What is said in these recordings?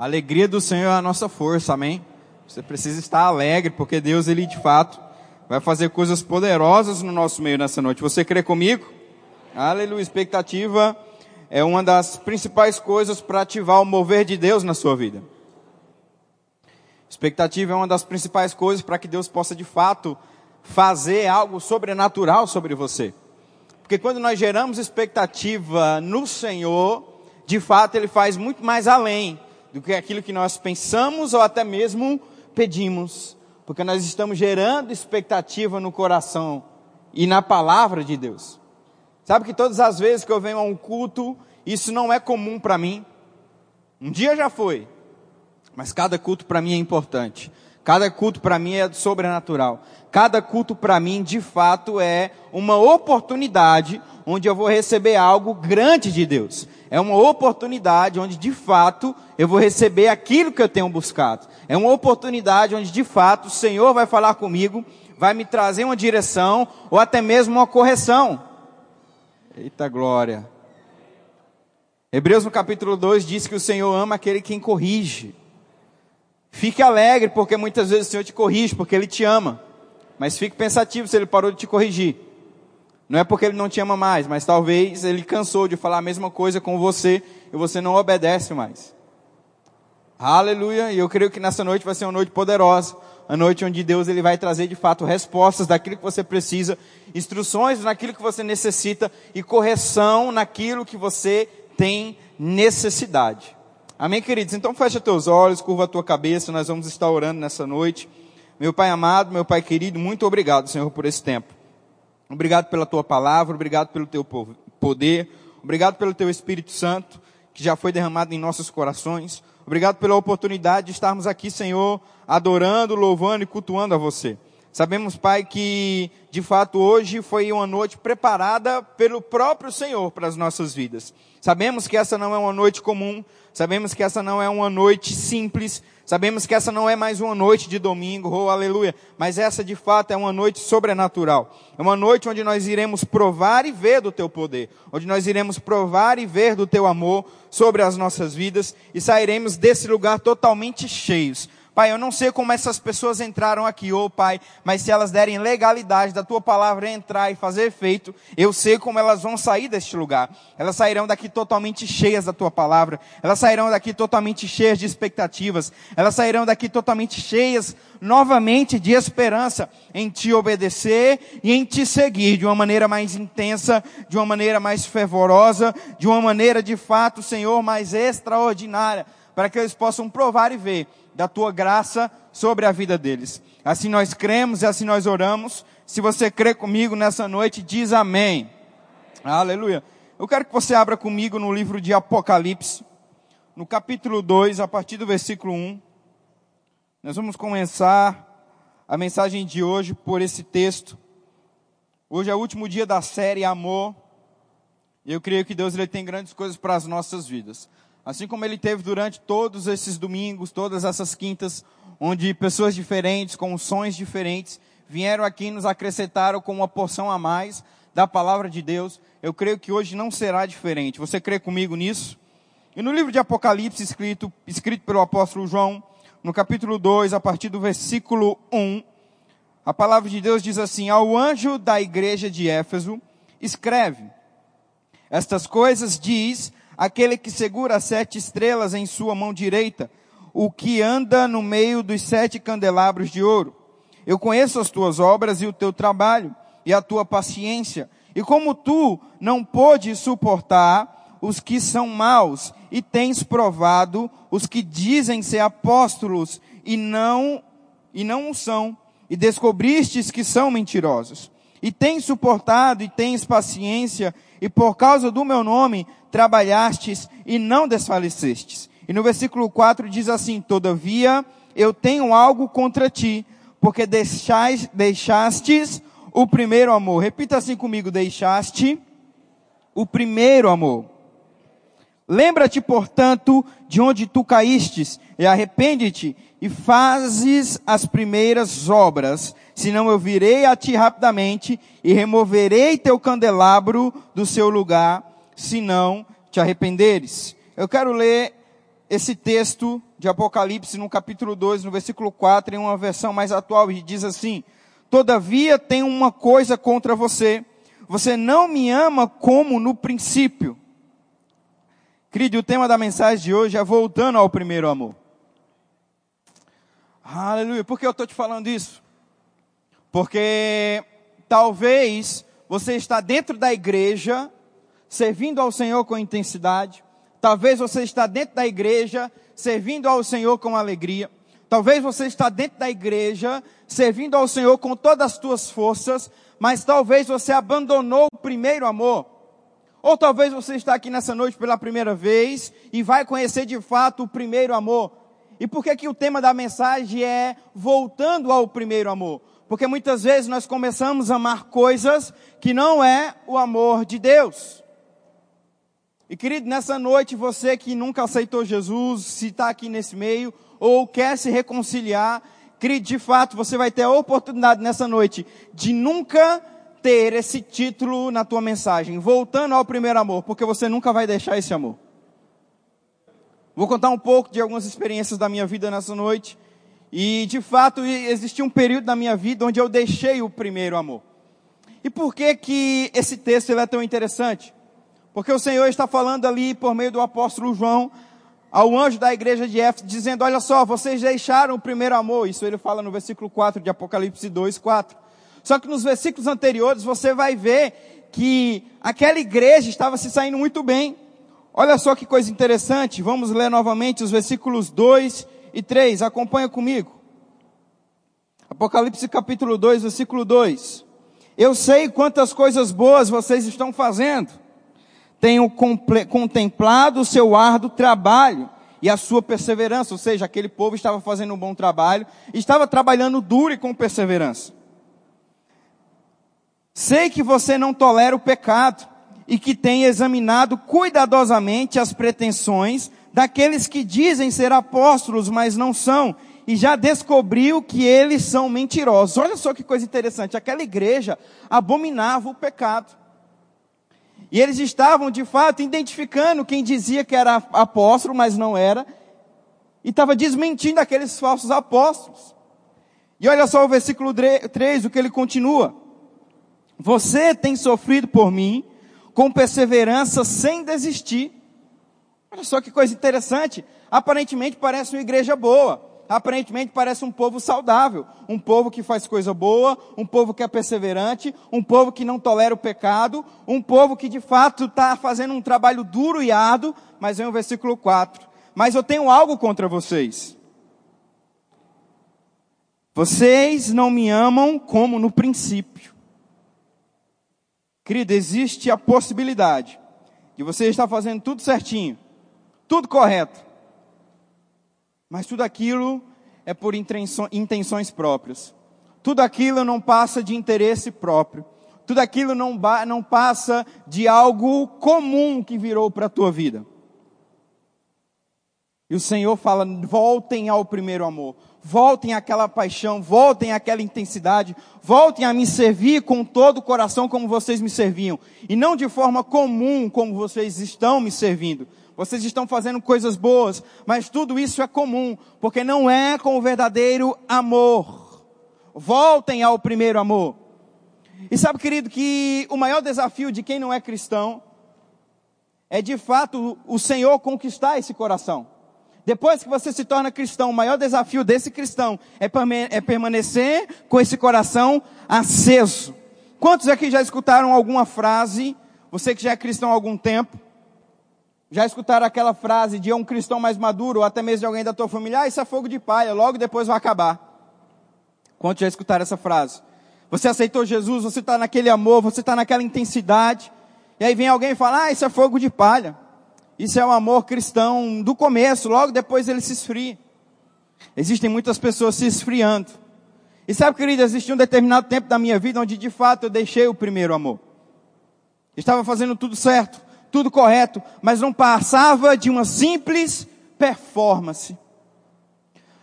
A alegria do Senhor é a nossa força, amém? Você precisa estar alegre, porque Deus, Ele de fato, vai fazer coisas poderosas no nosso meio nessa noite. Você crê comigo? Aleluia. Expectativa é uma das principais coisas para ativar o mover de Deus na sua vida. Expectativa é uma das principais coisas para que Deus possa de fato fazer algo sobrenatural sobre você. Porque quando nós geramos expectativa no Senhor, de fato Ele faz muito mais além do que aquilo que nós pensamos ou até mesmo pedimos, porque nós estamos gerando expectativa no coração e na palavra de Deus. Sabe que todas as vezes que eu venho a um culto, isso não é comum para mim. Um dia já foi, mas cada culto para mim é importante. Cada culto para mim é sobrenatural. Cada culto para mim, de fato, é uma oportunidade onde eu vou receber algo grande de Deus. É uma oportunidade onde, de fato, eu vou receber aquilo que eu tenho buscado. É uma oportunidade onde, de fato, o Senhor vai falar comigo, vai me trazer uma direção ou até mesmo uma correção. Eita glória. Hebreus no capítulo 2 diz que o Senhor ama aquele quem corrige. Fique alegre, porque muitas vezes o Senhor te corrige, porque Ele te ama. Mas fique pensativo se Ele parou de te corrigir. Não é porque Ele não te ama mais, mas talvez Ele cansou de falar a mesma coisa com você e você não obedece mais. Aleluia! E eu creio que nessa noite vai ser uma noite poderosa. A noite onde Deus ele vai trazer de fato respostas daquilo que você precisa, instruções naquilo que você necessita e correção naquilo que você tem necessidade. Amém, queridos? Então fecha teus olhos, curva a tua cabeça, nós vamos estar orando nessa noite. Meu Pai amado, meu Pai querido, muito obrigado, Senhor, por esse tempo. Obrigado pela tua palavra, obrigado pelo teu poder, obrigado pelo teu Espírito Santo, que já foi derramado em nossos corações. Obrigado pela oportunidade de estarmos aqui, Senhor, adorando, louvando e cultuando a você. Sabemos, Pai, que de fato hoje foi uma noite preparada pelo próprio Senhor para as nossas vidas. Sabemos que essa não é uma noite comum, sabemos que essa não é uma noite simples, sabemos que essa não é mais uma noite de domingo, oh aleluia, mas essa de fato é uma noite sobrenatural. É uma noite onde nós iremos provar e ver do teu poder, onde nós iremos provar e ver do teu amor sobre as nossas vidas e sairemos desse lugar totalmente cheios Pai, eu não sei como essas pessoas entraram aqui, ô oh, Pai, mas se elas derem legalidade da tua palavra entrar e fazer efeito, eu sei como elas vão sair deste lugar. Elas sairão daqui totalmente cheias da tua palavra, elas sairão daqui totalmente cheias de expectativas, elas sairão daqui totalmente cheias novamente de esperança em te obedecer e em te seguir de uma maneira mais intensa, de uma maneira mais fervorosa, de uma maneira de fato, Senhor, mais extraordinária, para que eles possam provar e ver da tua graça sobre a vida deles. Assim nós cremos e assim nós oramos. Se você crê comigo nessa noite, diz amém. Aleluia. Eu quero que você abra comigo no livro de Apocalipse, no capítulo 2, a partir do versículo 1. Nós vamos começar a mensagem de hoje por esse texto. Hoje é o último dia da série Amor. E eu creio que Deus ele tem grandes coisas para as nossas vidas. Assim como ele teve durante todos esses domingos, todas essas quintas, onde pessoas diferentes, com sons diferentes, vieram aqui e nos acrescentaram com uma porção a mais da palavra de Deus. Eu creio que hoje não será diferente. Você crê comigo nisso? E no livro de Apocalipse, escrito, escrito pelo apóstolo João, no capítulo 2, a partir do versículo 1, a palavra de Deus diz assim: Ao anjo da igreja de Éfeso, escreve: Estas coisas diz aquele que segura as sete estrelas em sua mão direita, o que anda no meio dos sete candelabros de ouro. Eu conheço as tuas obras e o teu trabalho e a tua paciência, e como tu não pôde suportar os que são maus, e tens provado os que dizem ser apóstolos e não e não o são, e descobristes que são mentirosos. E tens suportado e tens paciência, e por causa do meu nome trabalhastes e não desfalecestes. E no versículo 4 diz assim: Todavia eu tenho algo contra ti, porque deixais, deixastes o primeiro amor. Repita assim comigo: deixaste o primeiro amor. Lembra-te, portanto, de onde tu caístes, e arrepende-te, e fazes as primeiras obras, senão eu virei a ti rapidamente, e removerei teu candelabro do seu lugar, se não te arrependeres. Eu quero ler esse texto de Apocalipse no capítulo 2, no versículo 4, em uma versão mais atual, e diz assim: Todavia tem uma coisa contra você, você não me ama como no princípio. Querido, o tema da mensagem de hoje é voltando ao primeiro amor. Aleluia. Por que eu estou te falando isso? Porque talvez você está dentro da igreja, servindo ao Senhor com intensidade. Talvez você está dentro da igreja, servindo ao Senhor com alegria. Talvez você está dentro da igreja, servindo ao Senhor com todas as suas forças, mas talvez você abandonou o primeiro amor. Ou talvez você está aqui nessa noite pela primeira vez e vai conhecer de fato o primeiro amor. E por que que o tema da mensagem é voltando ao primeiro amor? Porque muitas vezes nós começamos a amar coisas que não é o amor de Deus. E querido, nessa noite, você que nunca aceitou Jesus, se está aqui nesse meio, ou quer se reconciliar, querido, de fato, você vai ter a oportunidade nessa noite de nunca ter esse título na tua mensagem, voltando ao primeiro amor, porque você nunca vai deixar esse amor. Vou contar um pouco de algumas experiências da minha vida nessa noite. E de fato existiu um período na minha vida onde eu deixei o primeiro amor. E por que que esse texto é tão interessante? Porque o Senhor está falando ali por meio do apóstolo João ao anjo da igreja de Éfeso, dizendo: Olha só, vocês deixaram o primeiro amor. Isso ele fala no versículo 4 de Apocalipse 2, 4. Só que nos versículos anteriores você vai ver que aquela igreja estava se saindo muito bem. Olha só que coisa interessante. Vamos ler novamente os versículos 2 e 3. Acompanha comigo. Apocalipse capítulo 2, versículo 2. Eu sei quantas coisas boas vocês estão fazendo. Tenho contemplado o seu árduo trabalho e a sua perseverança. Ou seja, aquele povo estava fazendo um bom trabalho, estava trabalhando duro e com perseverança. Sei que você não tolera o pecado e que tem examinado cuidadosamente as pretensões daqueles que dizem ser apóstolos, mas não são, e já descobriu que eles são mentirosos. Olha só que coisa interessante, aquela igreja abominava o pecado. E eles estavam, de fato, identificando quem dizia que era apóstolo, mas não era, e estava desmentindo aqueles falsos apóstolos. E olha só o versículo 3, o que ele continua. Você tem sofrido por mim com perseverança sem desistir. Olha só que coisa interessante. Aparentemente parece uma igreja boa. Aparentemente parece um povo saudável. Um povo que faz coisa boa. Um povo que é perseverante. Um povo que não tolera o pecado. Um povo que de fato está fazendo um trabalho duro e árduo. Mas vem o versículo 4. Mas eu tenho algo contra vocês. Vocês não me amam como no princípio. Querido, existe a possibilidade de você estar fazendo tudo certinho tudo correto. Mas tudo aquilo é por intenções próprias. Tudo aquilo não passa de interesse próprio. Tudo aquilo não, não passa de algo comum que virou para a tua vida. E o Senhor fala: voltem ao primeiro amor, voltem àquela paixão, voltem àquela intensidade, voltem a me servir com todo o coração como vocês me serviam, e não de forma comum como vocês estão me servindo, vocês estão fazendo coisas boas, mas tudo isso é comum, porque não é com o verdadeiro amor. Voltem ao primeiro amor. E sabe, querido, que o maior desafio de quem não é cristão é de fato o Senhor conquistar esse coração. Depois que você se torna cristão, o maior desafio desse cristão é, é permanecer com esse coração aceso. Quantos aqui já escutaram alguma frase, você que já é cristão há algum tempo, já escutaram aquela frase de um cristão mais maduro, ou até mesmo de alguém da tua família, ah, isso é fogo de palha, logo depois vai acabar. Quantos já escutaram essa frase? Você aceitou Jesus, você está naquele amor, você está naquela intensidade, e aí vem alguém e fala, ah, isso é fogo de palha. Isso é um amor cristão do começo, logo depois ele se esfria. Existem muitas pessoas se esfriando. E sabe, querido, existe um determinado tempo da minha vida onde de fato eu deixei o primeiro amor. Estava fazendo tudo certo tudo correto, mas não passava de uma simples performance.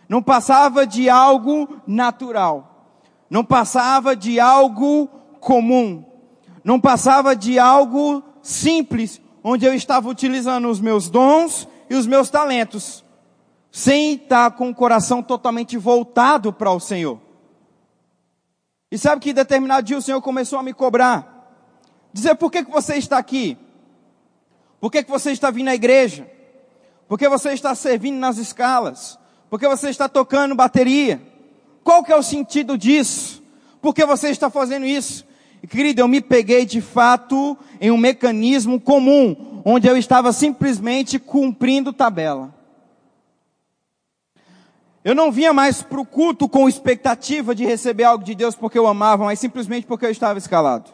Não passava de algo natural. Não passava de algo comum. Não passava de algo simples, onde eu estava utilizando os meus dons e os meus talentos, sem estar com o coração totalmente voltado para o Senhor. E sabe que determinado dia o Senhor começou a me cobrar. Dizer, por que, que você está aqui? Por que, que você está vindo à igreja? Por que você está servindo nas escalas? Por que você está tocando bateria? Qual que é o sentido disso? Por que você está fazendo isso? Querido, eu me peguei de fato em um mecanismo comum, onde eu estava simplesmente cumprindo tabela. Eu não vinha mais para o culto com expectativa de receber algo de Deus porque eu amava, mas simplesmente porque eu estava escalado.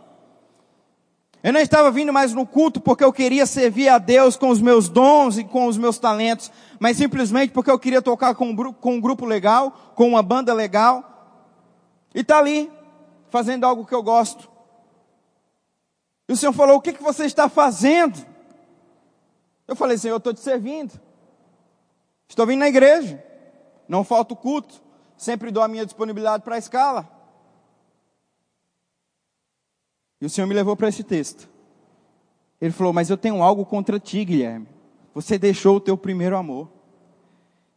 Eu não estava vindo mais no culto porque eu queria servir a Deus com os meus dons e com os meus talentos, mas simplesmente porque eu queria tocar com um, com um grupo legal, com uma banda legal, e está ali, fazendo algo que eu gosto. E o Senhor falou: O que, que você está fazendo? Eu falei: Senhor, eu estou te servindo. Estou vindo na igreja. Não falta o culto. Sempre dou a minha disponibilidade para a escala. E o Senhor me levou para esse texto. Ele falou: Mas eu tenho algo contra ti, Guilherme. Você deixou o teu primeiro amor.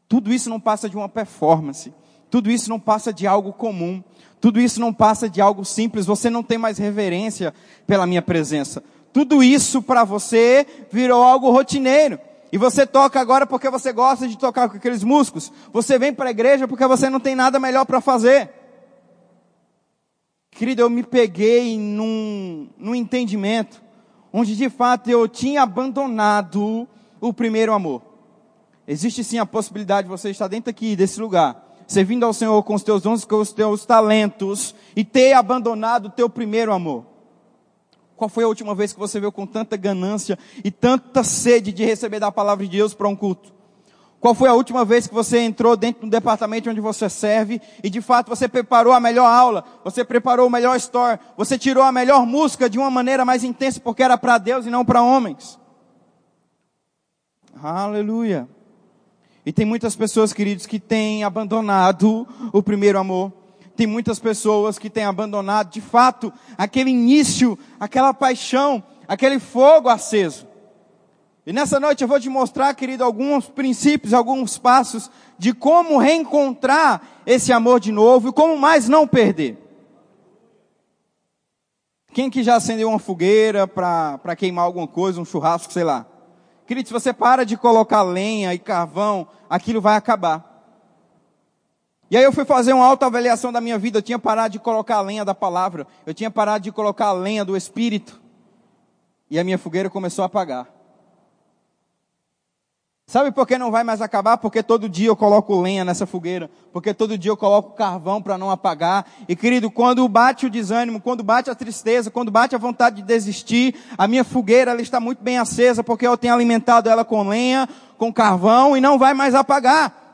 Tudo isso não passa de uma performance. Tudo isso não passa de algo comum. Tudo isso não passa de algo simples. Você não tem mais reverência pela minha presença. Tudo isso para você virou algo rotineiro. E você toca agora porque você gosta de tocar com aqueles músicos. Você vem para a igreja porque você não tem nada melhor para fazer. Querido, eu me peguei num, num entendimento onde de fato eu tinha abandonado o primeiro amor. Existe sim a possibilidade de você estar dentro aqui desse lugar servindo ao Senhor com os teus dons, com os teus talentos, e ter abandonado o teu primeiro amor? Qual foi a última vez que você veio com tanta ganância e tanta sede de receber da palavra de Deus para um culto? Qual foi a última vez que você entrou dentro do departamento onde você serve e de fato você preparou a melhor aula, você preparou o melhor store, você tirou a melhor música de uma maneira mais intensa porque era para Deus e não para homens? Aleluia. E tem muitas pessoas, queridos, que têm abandonado o primeiro amor. Tem muitas pessoas que têm abandonado, de fato, aquele início, aquela paixão, aquele fogo aceso. E nessa noite eu vou te mostrar, querido, alguns princípios, alguns passos de como reencontrar esse amor de novo e como mais não perder. Quem que já acendeu uma fogueira para queimar alguma coisa, um churrasco, sei lá? Querido, se você para de colocar lenha e carvão, aquilo vai acabar. E aí eu fui fazer uma autoavaliação da minha vida, eu tinha parado de colocar a lenha da palavra, eu tinha parado de colocar a lenha do Espírito. E a minha fogueira começou a apagar. Sabe por que não vai mais acabar? Porque todo dia eu coloco lenha nessa fogueira. Porque todo dia eu coloco carvão para não apagar. E querido, quando bate o desânimo, quando bate a tristeza, quando bate a vontade de desistir, a minha fogueira ela está muito bem acesa porque eu tenho alimentado ela com lenha, com carvão e não vai mais apagar.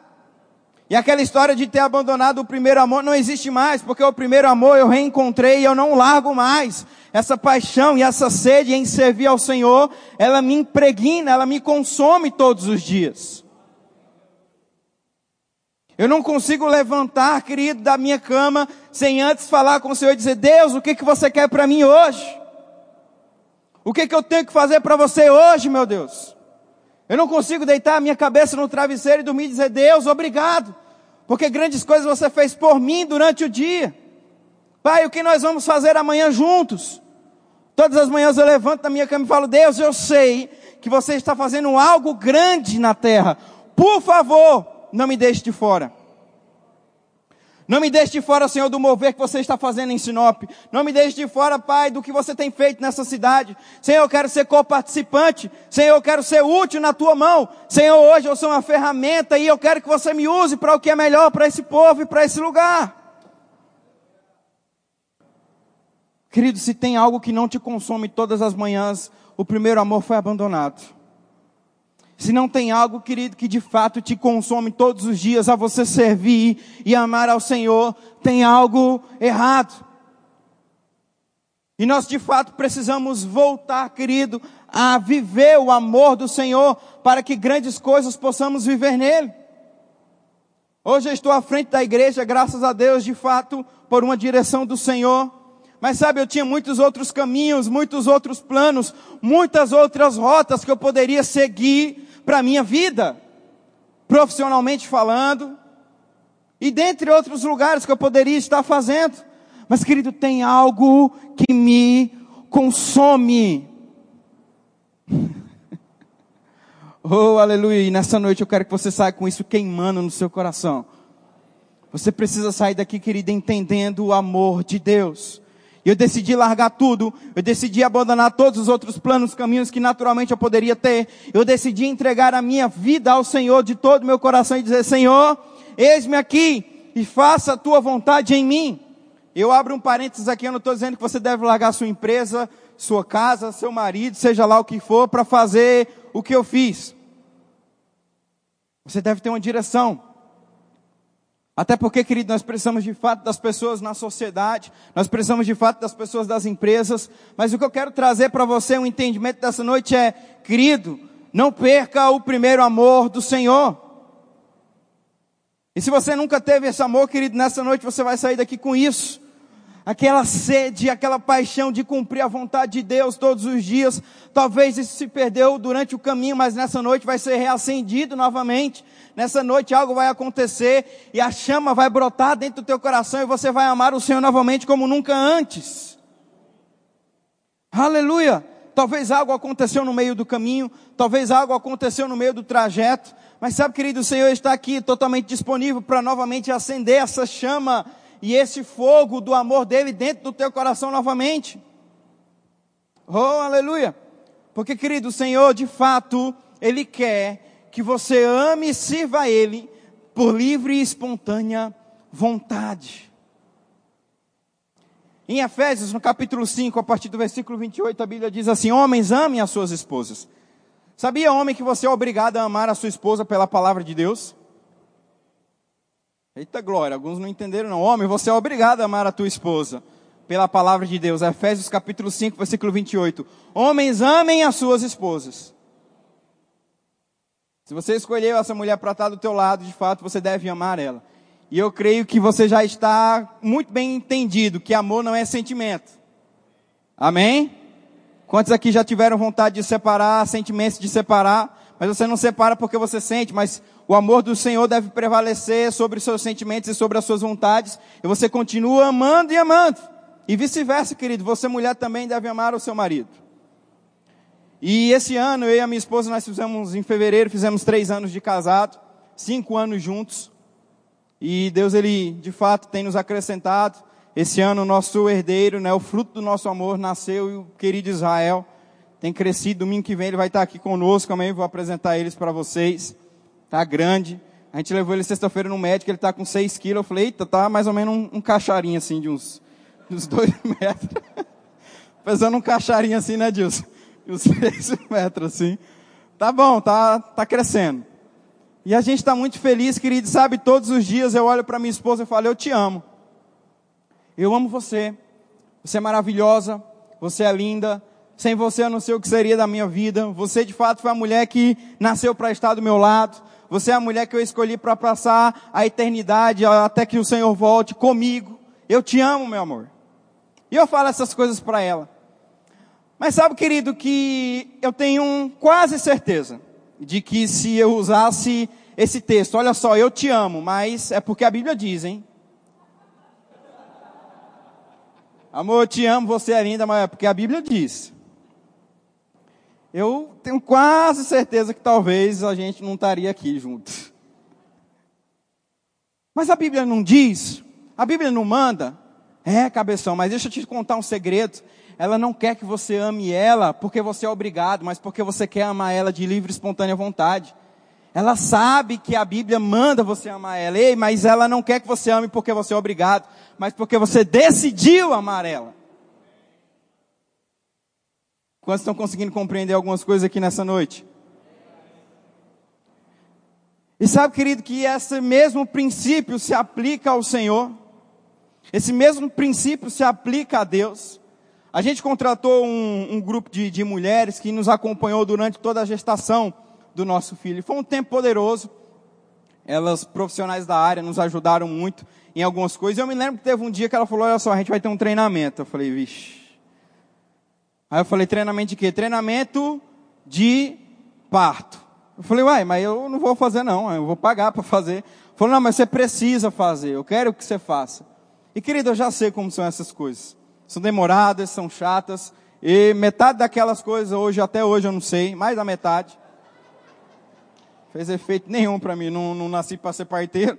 E aquela história de ter abandonado o primeiro amor não existe mais, porque o primeiro amor eu reencontrei e eu não largo mais. Essa paixão e essa sede em servir ao Senhor, ela me impregna, ela me consome todos os dias. Eu não consigo levantar, querido, da minha cama sem antes falar com o Senhor e dizer: Deus, o que, que você quer para mim hoje? O que, que eu tenho que fazer para você hoje, meu Deus? Eu não consigo deitar a minha cabeça no travesseiro e dormir e dizer: Deus, obrigado porque grandes coisas você fez por mim durante o dia. Pai, o que nós vamos fazer amanhã juntos? Todas as manhãs eu levanto da minha cama e falo: Deus, eu sei que você está fazendo algo grande na terra. Por favor, não me deixe de fora. Não me deixe de fora, Senhor, do mover que você está fazendo em Sinop. Não me deixe de fora, Pai, do que você tem feito nessa cidade. Senhor, eu quero ser co-participante. Senhor, eu quero ser útil na tua mão. Senhor, hoje eu sou uma ferramenta e eu quero que você me use para o que é melhor para esse povo e para esse lugar. Querido, se tem algo que não te consome todas as manhãs, o primeiro amor foi abandonado. Se não tem algo, querido, que de fato te consome todos os dias a você servir e amar ao Senhor, tem algo errado. E nós de fato precisamos voltar, querido, a viver o amor do Senhor para que grandes coisas possamos viver nele. Hoje eu estou à frente da igreja, graças a Deus, de fato, por uma direção do Senhor. Mas sabe, eu tinha muitos outros caminhos, muitos outros planos, muitas outras rotas que eu poderia seguir para a minha vida, profissionalmente falando, e dentre outros lugares que eu poderia estar fazendo. Mas, querido, tem algo que me consome. oh, aleluia. E nessa noite eu quero que você saia com isso queimando no seu coração. Você precisa sair daqui, querido, entendendo o amor de Deus. Eu decidi largar tudo. Eu decidi abandonar todos os outros planos, caminhos que naturalmente eu poderia ter. Eu decidi entregar a minha vida ao Senhor de todo o meu coração e dizer: Senhor, eis-me aqui e faça a tua vontade em mim. Eu abro um parênteses aqui, eu não estou dizendo que você deve largar sua empresa, sua casa, seu marido, seja lá o que for, para fazer o que eu fiz. Você deve ter uma direção. Até porque, querido, nós precisamos de fato das pessoas na sociedade, nós precisamos de fato das pessoas das empresas, mas o que eu quero trazer para você, um entendimento dessa noite é, querido, não perca o primeiro amor do Senhor. E se você nunca teve esse amor, querido, nessa noite você vai sair daqui com isso aquela sede, aquela paixão de cumprir a vontade de Deus todos os dias. Talvez isso se perdeu durante o caminho, mas nessa noite vai ser reacendido novamente. Nessa noite algo vai acontecer e a chama vai brotar dentro do teu coração e você vai amar o Senhor novamente como nunca antes. Aleluia! Talvez algo aconteceu no meio do caminho, talvez algo aconteceu no meio do trajeto, mas sabe, querido, o Senhor está aqui totalmente disponível para novamente acender essa chama e esse fogo do amor dele dentro do teu coração novamente. Oh, aleluia! Porque, querido, Senhor, de fato, Ele quer que você ame e sirva a Ele por livre e espontânea vontade. Em Efésios, no capítulo 5, a partir do versículo 28, a Bíblia diz assim: Homens, amem as suas esposas. Sabia, homem, que você é obrigado a amar a sua esposa pela palavra de Deus? Eita glória, alguns não entenderam não. Homem, você é obrigado a amar a tua esposa pela palavra de Deus. Efésios capítulo 5, versículo 28. Homens, amem as suas esposas. Se você escolheu essa mulher para estar do teu lado, de fato, você deve amar ela. E eu creio que você já está muito bem entendido que amor não é sentimento. Amém? Quantos aqui já tiveram vontade de separar, sentimentos de separar, mas você não separa porque você sente, mas o amor do Senhor deve prevalecer sobre os seus sentimentos e sobre as suas vontades, e você continua amando e amando. E vice-versa, querido, você mulher também deve amar o seu marido. E esse ano, eu e a minha esposa, nós fizemos, em fevereiro, fizemos três anos de casado, cinco anos juntos. E Deus, Ele, de fato, tem nos acrescentado. Esse ano, o nosso herdeiro, né, o fruto do nosso amor, nasceu, e o querido Israel tem crescido. Domingo que vem ele vai estar aqui conosco, amanhã vou apresentar eles para vocês tá grande. A gente levou ele sexta-feira no médico, ele tá com 6 quilos. Eu falei, eita, tá mais ou menos um, um cacharinho assim, de uns, uns 2 metros. Pesando um cacharinho assim, né, Dilson? De uns 6 metros assim. Tá bom, tá, tá crescendo. E a gente está muito feliz, querido. Sabe, todos os dias eu olho para minha esposa e falo, eu te amo. Eu amo você. Você é maravilhosa. Você é linda. Sem você eu não sei o que seria da minha vida. Você de fato foi a mulher que nasceu para estar do meu lado. Você é a mulher que eu escolhi para passar a eternidade até que o Senhor volte comigo. Eu te amo, meu amor. E eu falo essas coisas para ela. Mas sabe, querido, que eu tenho quase certeza de que se eu usasse esse texto, olha só, eu te amo, mas é porque a Bíblia diz, hein? Amor, eu te amo, você é linda, mas é porque a Bíblia diz eu tenho quase certeza que talvez a gente não estaria aqui juntos. Mas a Bíblia não diz, a Bíblia não manda. É, cabeção, mas deixa eu te contar um segredo. Ela não quer que você ame ela porque você é obrigado, mas porque você quer amar ela de livre e espontânea vontade. Ela sabe que a Bíblia manda você amar ela, Ei, mas ela não quer que você ame porque você é obrigado, mas porque você decidiu amar ela. Quantos estão conseguindo compreender algumas coisas aqui nessa noite? E sabe, querido, que esse mesmo princípio se aplica ao Senhor. Esse mesmo princípio se aplica a Deus. A gente contratou um, um grupo de, de, mulheres que nos acompanhou durante toda a gestação do nosso filho. Foi um tempo poderoso. Elas, profissionais da área, nos ajudaram muito em algumas coisas. Eu me lembro que teve um dia que ela falou: Olha só, a gente vai ter um treinamento. Eu falei: Vixe. Aí eu falei, treinamento de quê? Treinamento de parto. Eu falei, uai, mas eu não vou fazer não, eu vou pagar para fazer. Falou, não, mas você precisa fazer, eu quero que você faça. E querido, eu já sei como são essas coisas. São demoradas, são chatas, e metade daquelas coisas hoje, até hoje eu não sei, mais da metade. Fez efeito nenhum para mim, não, não nasci para ser parteiro.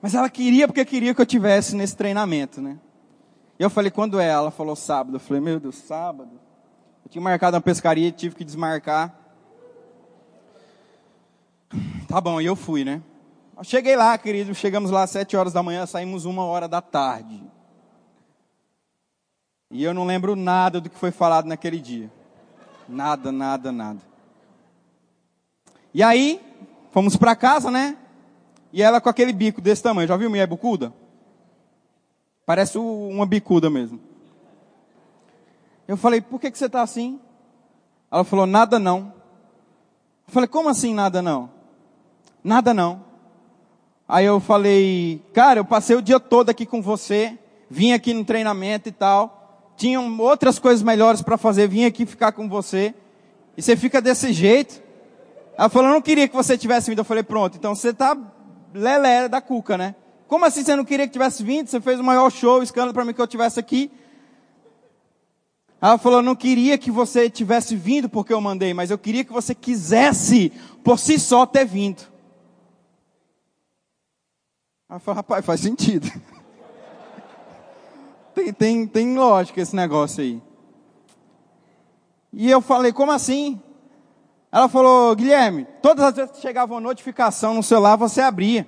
Mas ela queria porque queria que eu tivesse nesse treinamento, né? E eu falei, quando é? Ela falou sábado. Eu falei, meu Deus, sábado? Eu tinha marcado uma pescaria e tive que desmarcar. Tá bom, e eu fui, né? Eu cheguei lá, querido, chegamos lá às sete horas da manhã, saímos uma hora da tarde. E eu não lembro nada do que foi falado naquele dia. Nada, nada, nada. E aí, fomos para casa, né? E ela com aquele bico desse tamanho. Já viu mulher bicuda? Parece uma bicuda mesmo. Eu falei, por que, que você está assim? Ela falou, nada não. Eu falei, como assim nada não? Nada não. Aí eu falei, cara, eu passei o dia todo aqui com você, vim aqui no treinamento e tal, tinham outras coisas melhores para fazer, vim aqui ficar com você, e você fica desse jeito. Ela falou, eu não queria que você tivesse vindo. Eu falei, pronto, então você está lelé da cuca, né? Como assim você não queria que tivesse vindo? Você fez o maior show, escândalo para mim que eu tivesse aqui. Ela falou, não queria que você tivesse vindo porque eu mandei, mas eu queria que você quisesse por si só ter vindo. Ela falou, rapaz, faz sentido. tem, tem, tem lógica esse negócio aí. E eu falei, como assim? Ela falou, Guilherme, todas as vezes que chegava uma notificação no celular, você abria.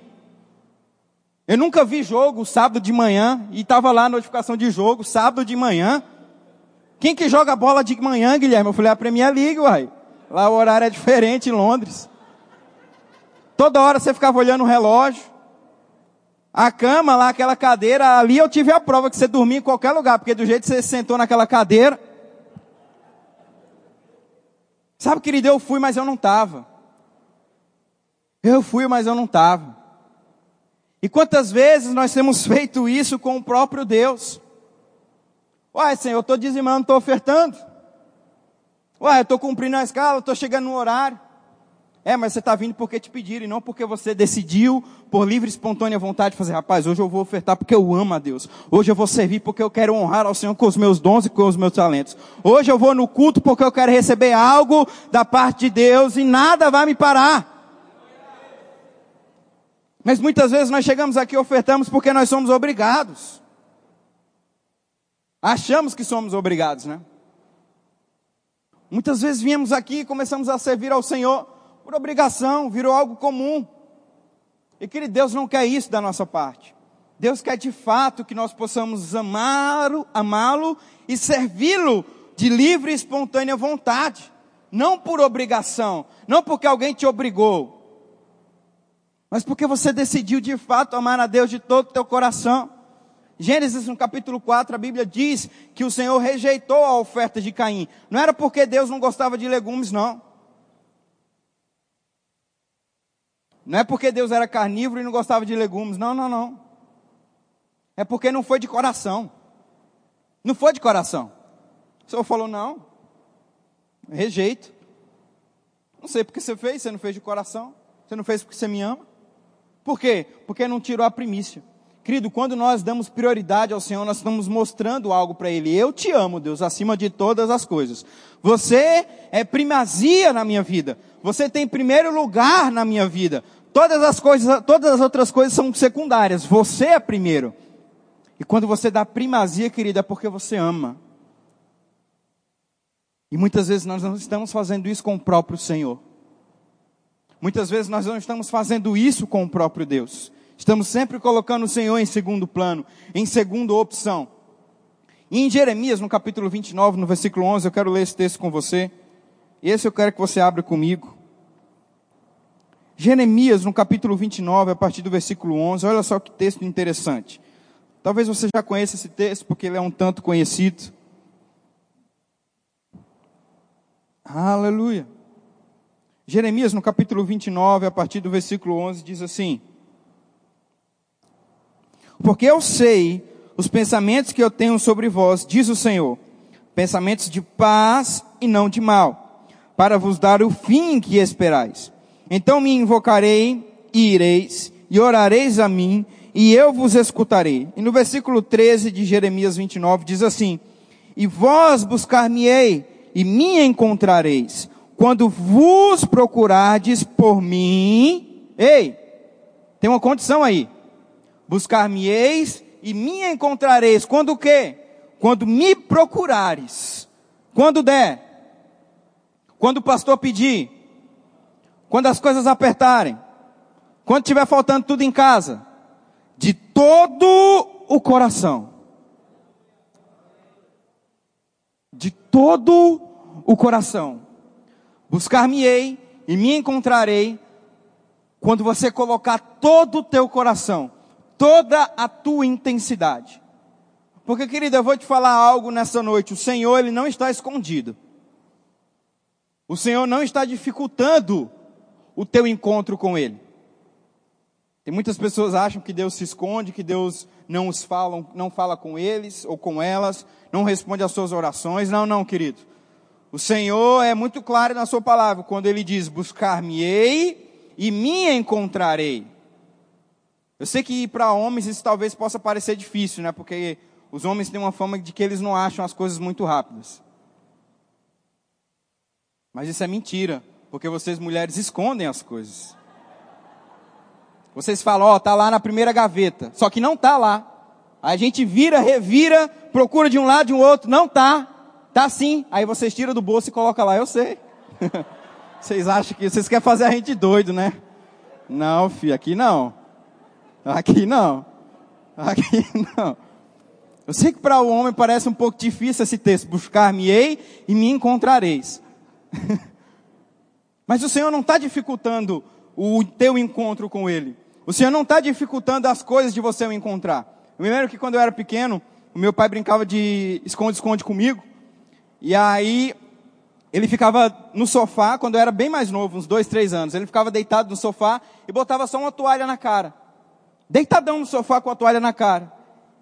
Eu nunca vi jogo sábado de manhã e estava lá a notificação de jogo sábado de manhã. Quem que joga bola de manhã, Guilherme? Eu falei, a Premier League, uai. Lá o horário é diferente em Londres. Toda hora você ficava olhando o relógio. A cama lá, aquela cadeira, ali eu tive a prova que você dormia em qualquer lugar, porque do jeito que você sentou naquela cadeira, Sabe, querido, eu fui, mas eu não estava. Eu fui, mas eu não estava. E quantas vezes nós temos feito isso com o próprio Deus? Uai, Senhor, eu estou dizimando, estou ofertando. Uai, eu estou cumprindo a escala, estou chegando no horário. É, mas você está vindo porque te pediram e não porque você decidiu, por livre e espontânea vontade, fazer, rapaz, hoje eu vou ofertar porque eu amo a Deus. Hoje eu vou servir porque eu quero honrar ao Senhor com os meus dons e com os meus talentos. Hoje eu vou no culto porque eu quero receber algo da parte de Deus e nada vai me parar. Mas muitas vezes nós chegamos aqui e ofertamos porque nós somos obrigados. Achamos que somos obrigados, né? Muitas vezes viemos aqui e começamos a servir ao Senhor por obrigação, virou algo comum. E que Deus não quer isso da nossa parte. Deus quer de fato que nós possamos amá-lo, amá-lo e servi-lo de livre e espontânea vontade, não por obrigação, não porque alguém te obrigou, mas porque você decidiu de fato amar a Deus de todo o teu coração. Gênesis no capítulo 4, a Bíblia diz que o Senhor rejeitou a oferta de Caim. Não era porque Deus não gostava de legumes, não. Não é porque Deus era carnívoro e não gostava de legumes. Não, não, não. É porque não foi de coração. Não foi de coração. O Senhor falou, não. Rejeito. Não sei porque você fez, você não fez de coração. Você não fez porque você me ama. Por quê? Porque não tirou a primícia. Querido, quando nós damos prioridade ao Senhor, nós estamos mostrando algo para Ele. Eu te amo, Deus, acima de todas as coisas. Você é primazia na minha vida. Você tem primeiro lugar na minha vida. Todas as coisas, todas as outras coisas são secundárias. Você é primeiro. E quando você dá primazia, querida, é porque você ama. E muitas vezes nós não estamos fazendo isso com o próprio Senhor. Muitas vezes nós não estamos fazendo isso com o próprio Deus. Estamos sempre colocando o Senhor em segundo plano, em segunda opção. E em Jeremias, no capítulo 29, no versículo 11, eu quero ler esse texto com você. Esse eu quero que você abra comigo. Jeremias, no capítulo 29, a partir do versículo 11, olha só que texto interessante. Talvez você já conheça esse texto, porque ele é um tanto conhecido. Aleluia. Jeremias, no capítulo 29, a partir do versículo 11, diz assim: Porque eu sei os pensamentos que eu tenho sobre vós, diz o Senhor, pensamentos de paz e não de mal, para vos dar o fim que esperais. Então me invocarei e ireis, e orareis a mim, e eu vos escutarei. E no versículo 13 de Jeremias 29 diz assim: E vós buscar-me-ei, e me encontrareis, quando vos procurardes por mim. Ei, tem uma condição aí. Buscar-me-eis e me encontrareis. Quando o quê? Quando me procurares. Quando der. Quando o pastor pedir. Quando as coisas apertarem. Quando tiver faltando tudo em casa. De todo o coração. De todo o coração. Buscar-me-ei e me encontrarei quando você colocar todo o teu coração, toda a tua intensidade. Porque, querida, eu vou te falar algo nessa noite. O Senhor, Ele não está escondido. O Senhor não está dificultando o teu encontro com Ele. Tem muitas pessoas que acham que Deus se esconde, que Deus não os fala, não fala com eles ou com elas, não responde às suas orações. Não, não, querido. O Senhor é muito claro na sua palavra quando ele diz: "Buscar-me-ei e me encontrarei". Eu sei que para homens isso talvez possa parecer difícil, né? Porque os homens têm uma fama de que eles não acham as coisas muito rápidas. Mas isso é mentira, porque vocês mulheres escondem as coisas. Vocês falam, ó, oh, tá lá na primeira gaveta, só que não tá lá. A gente vira, revira, procura de um lado, de um outro, não tá. Tá sim. Aí vocês tiram do bolso e colocam lá, eu sei. vocês acham que vocês querem fazer a gente doido, né? Não, filho, aqui não. Aqui não. Aqui não. Eu sei que para o homem parece um pouco difícil esse texto, buscar-me-ei e me encontrareis. Mas o Senhor não está dificultando o teu encontro com Ele. O Senhor não está dificultando as coisas de você o encontrar. Eu me lembro que quando eu era pequeno, o meu pai brincava de esconde-esconde comigo. E aí, ele ficava no sofá, quando eu era bem mais novo, uns dois, três anos. Ele ficava deitado no sofá e botava só uma toalha na cara. Deitadão no sofá com a toalha na cara.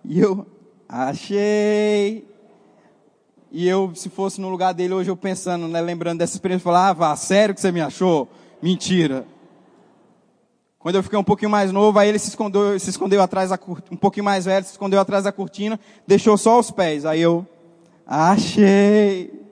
E eu, achei. E eu, se fosse no lugar dele hoje, eu pensando, né, lembrando dessa experiência, falava, ah, sério que você me achou? Mentira. Quando eu fiquei um pouquinho mais novo, aí ele se escondeu, se escondeu atrás da cortina, um pouquinho mais velho, se escondeu atrás da cortina, deixou só os pés. Aí eu, achei.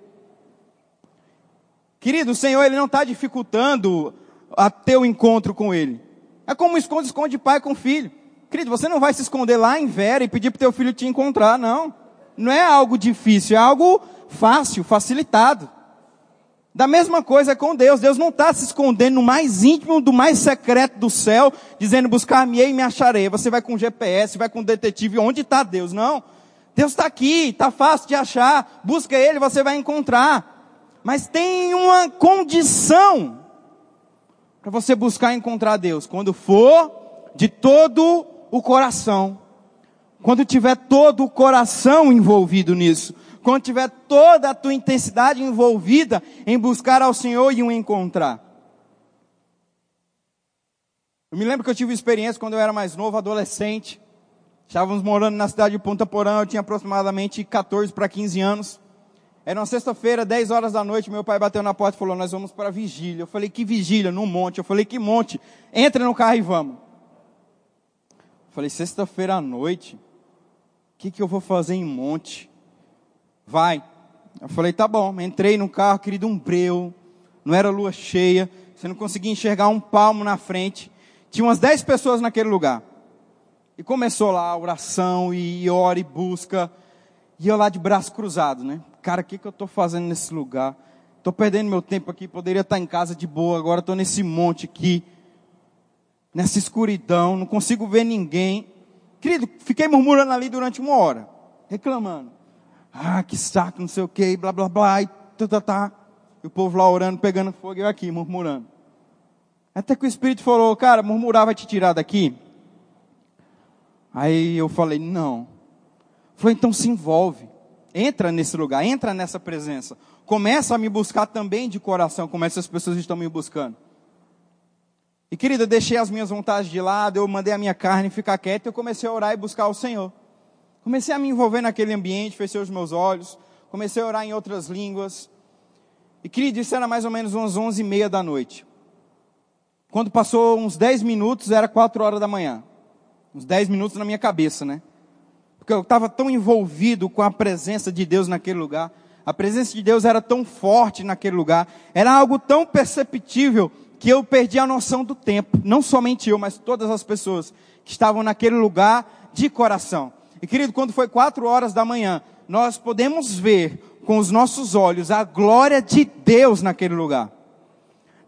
Querido, o Senhor, Ele não está dificultando a teu encontro com Ele. É como esconde-esconde pai com filho. Querido, você não vai se esconder lá em Vera e pedir para teu filho te encontrar, não. Não é algo difícil, é algo fácil, facilitado. Da mesma coisa com Deus. Deus não está se escondendo no mais íntimo, do mais secreto do céu, dizendo buscar-me e me acharei. Você vai com GPS, vai com detetive, onde está Deus? Não. Deus está aqui, está fácil de achar. Busca Ele, você vai encontrar. Mas tem uma condição para você buscar encontrar Deus. Quando for de todo o coração. Quando tiver todo o coração envolvido nisso. Quando tiver toda a tua intensidade envolvida em buscar ao Senhor e o encontrar. Eu me lembro que eu tive experiência quando eu era mais novo, adolescente. Estávamos morando na cidade de Ponta Porã, eu tinha aproximadamente 14 para 15 anos. Era uma sexta-feira, 10 horas da noite, meu pai bateu na porta e falou, nós vamos para vigília. Eu falei, que vigília? Num monte. Eu falei, que monte? Entra no carro e vamos. Falei, sexta-feira à noite, o que, que eu vou fazer em monte? Vai. Eu falei, tá bom. Entrei no carro, querido, um breu. Não era lua cheia. Você não conseguia enxergar um palmo na frente. Tinha umas dez pessoas naquele lugar. E começou lá a oração, e ora e busca. E eu lá de braço cruzado, né? Cara, o que, que eu estou fazendo nesse lugar? Estou perdendo meu tempo aqui, poderia estar em casa de boa, agora estou nesse monte aqui nessa escuridão, não consigo ver ninguém. Querido, fiquei murmurando ali durante uma hora, reclamando. Ah, que saco, não sei o que, blá blá blá, e tá, tá, tá. E o povo lá orando, pegando fogo, eu aqui, murmurando. Até que o Espírito falou, cara, murmurar vai te tirar daqui? Aí eu falei, não. Falei, então se envolve. Entra nesse lugar, entra nessa presença. Começa a me buscar também de coração, como essas pessoas estão me buscando. E querida, eu deixei as minhas vontades de lado, eu mandei a minha carne ficar quieta, eu comecei a orar e buscar o Senhor. Comecei a me envolver naquele ambiente, fechei os meus olhos, comecei a orar em outras línguas. E querido, isso era mais ou menos umas onze e meia da noite. Quando passou uns dez minutos, era quatro horas da manhã. Uns dez minutos na minha cabeça, né? Porque eu estava tão envolvido com a presença de Deus naquele lugar. A presença de Deus era tão forte naquele lugar. Era algo tão perceptível que eu perdi a noção do tempo. Não somente eu, mas todas as pessoas que estavam naquele lugar de coração. E querido, quando foi quatro horas da manhã, nós podemos ver com os nossos olhos a glória de Deus naquele lugar.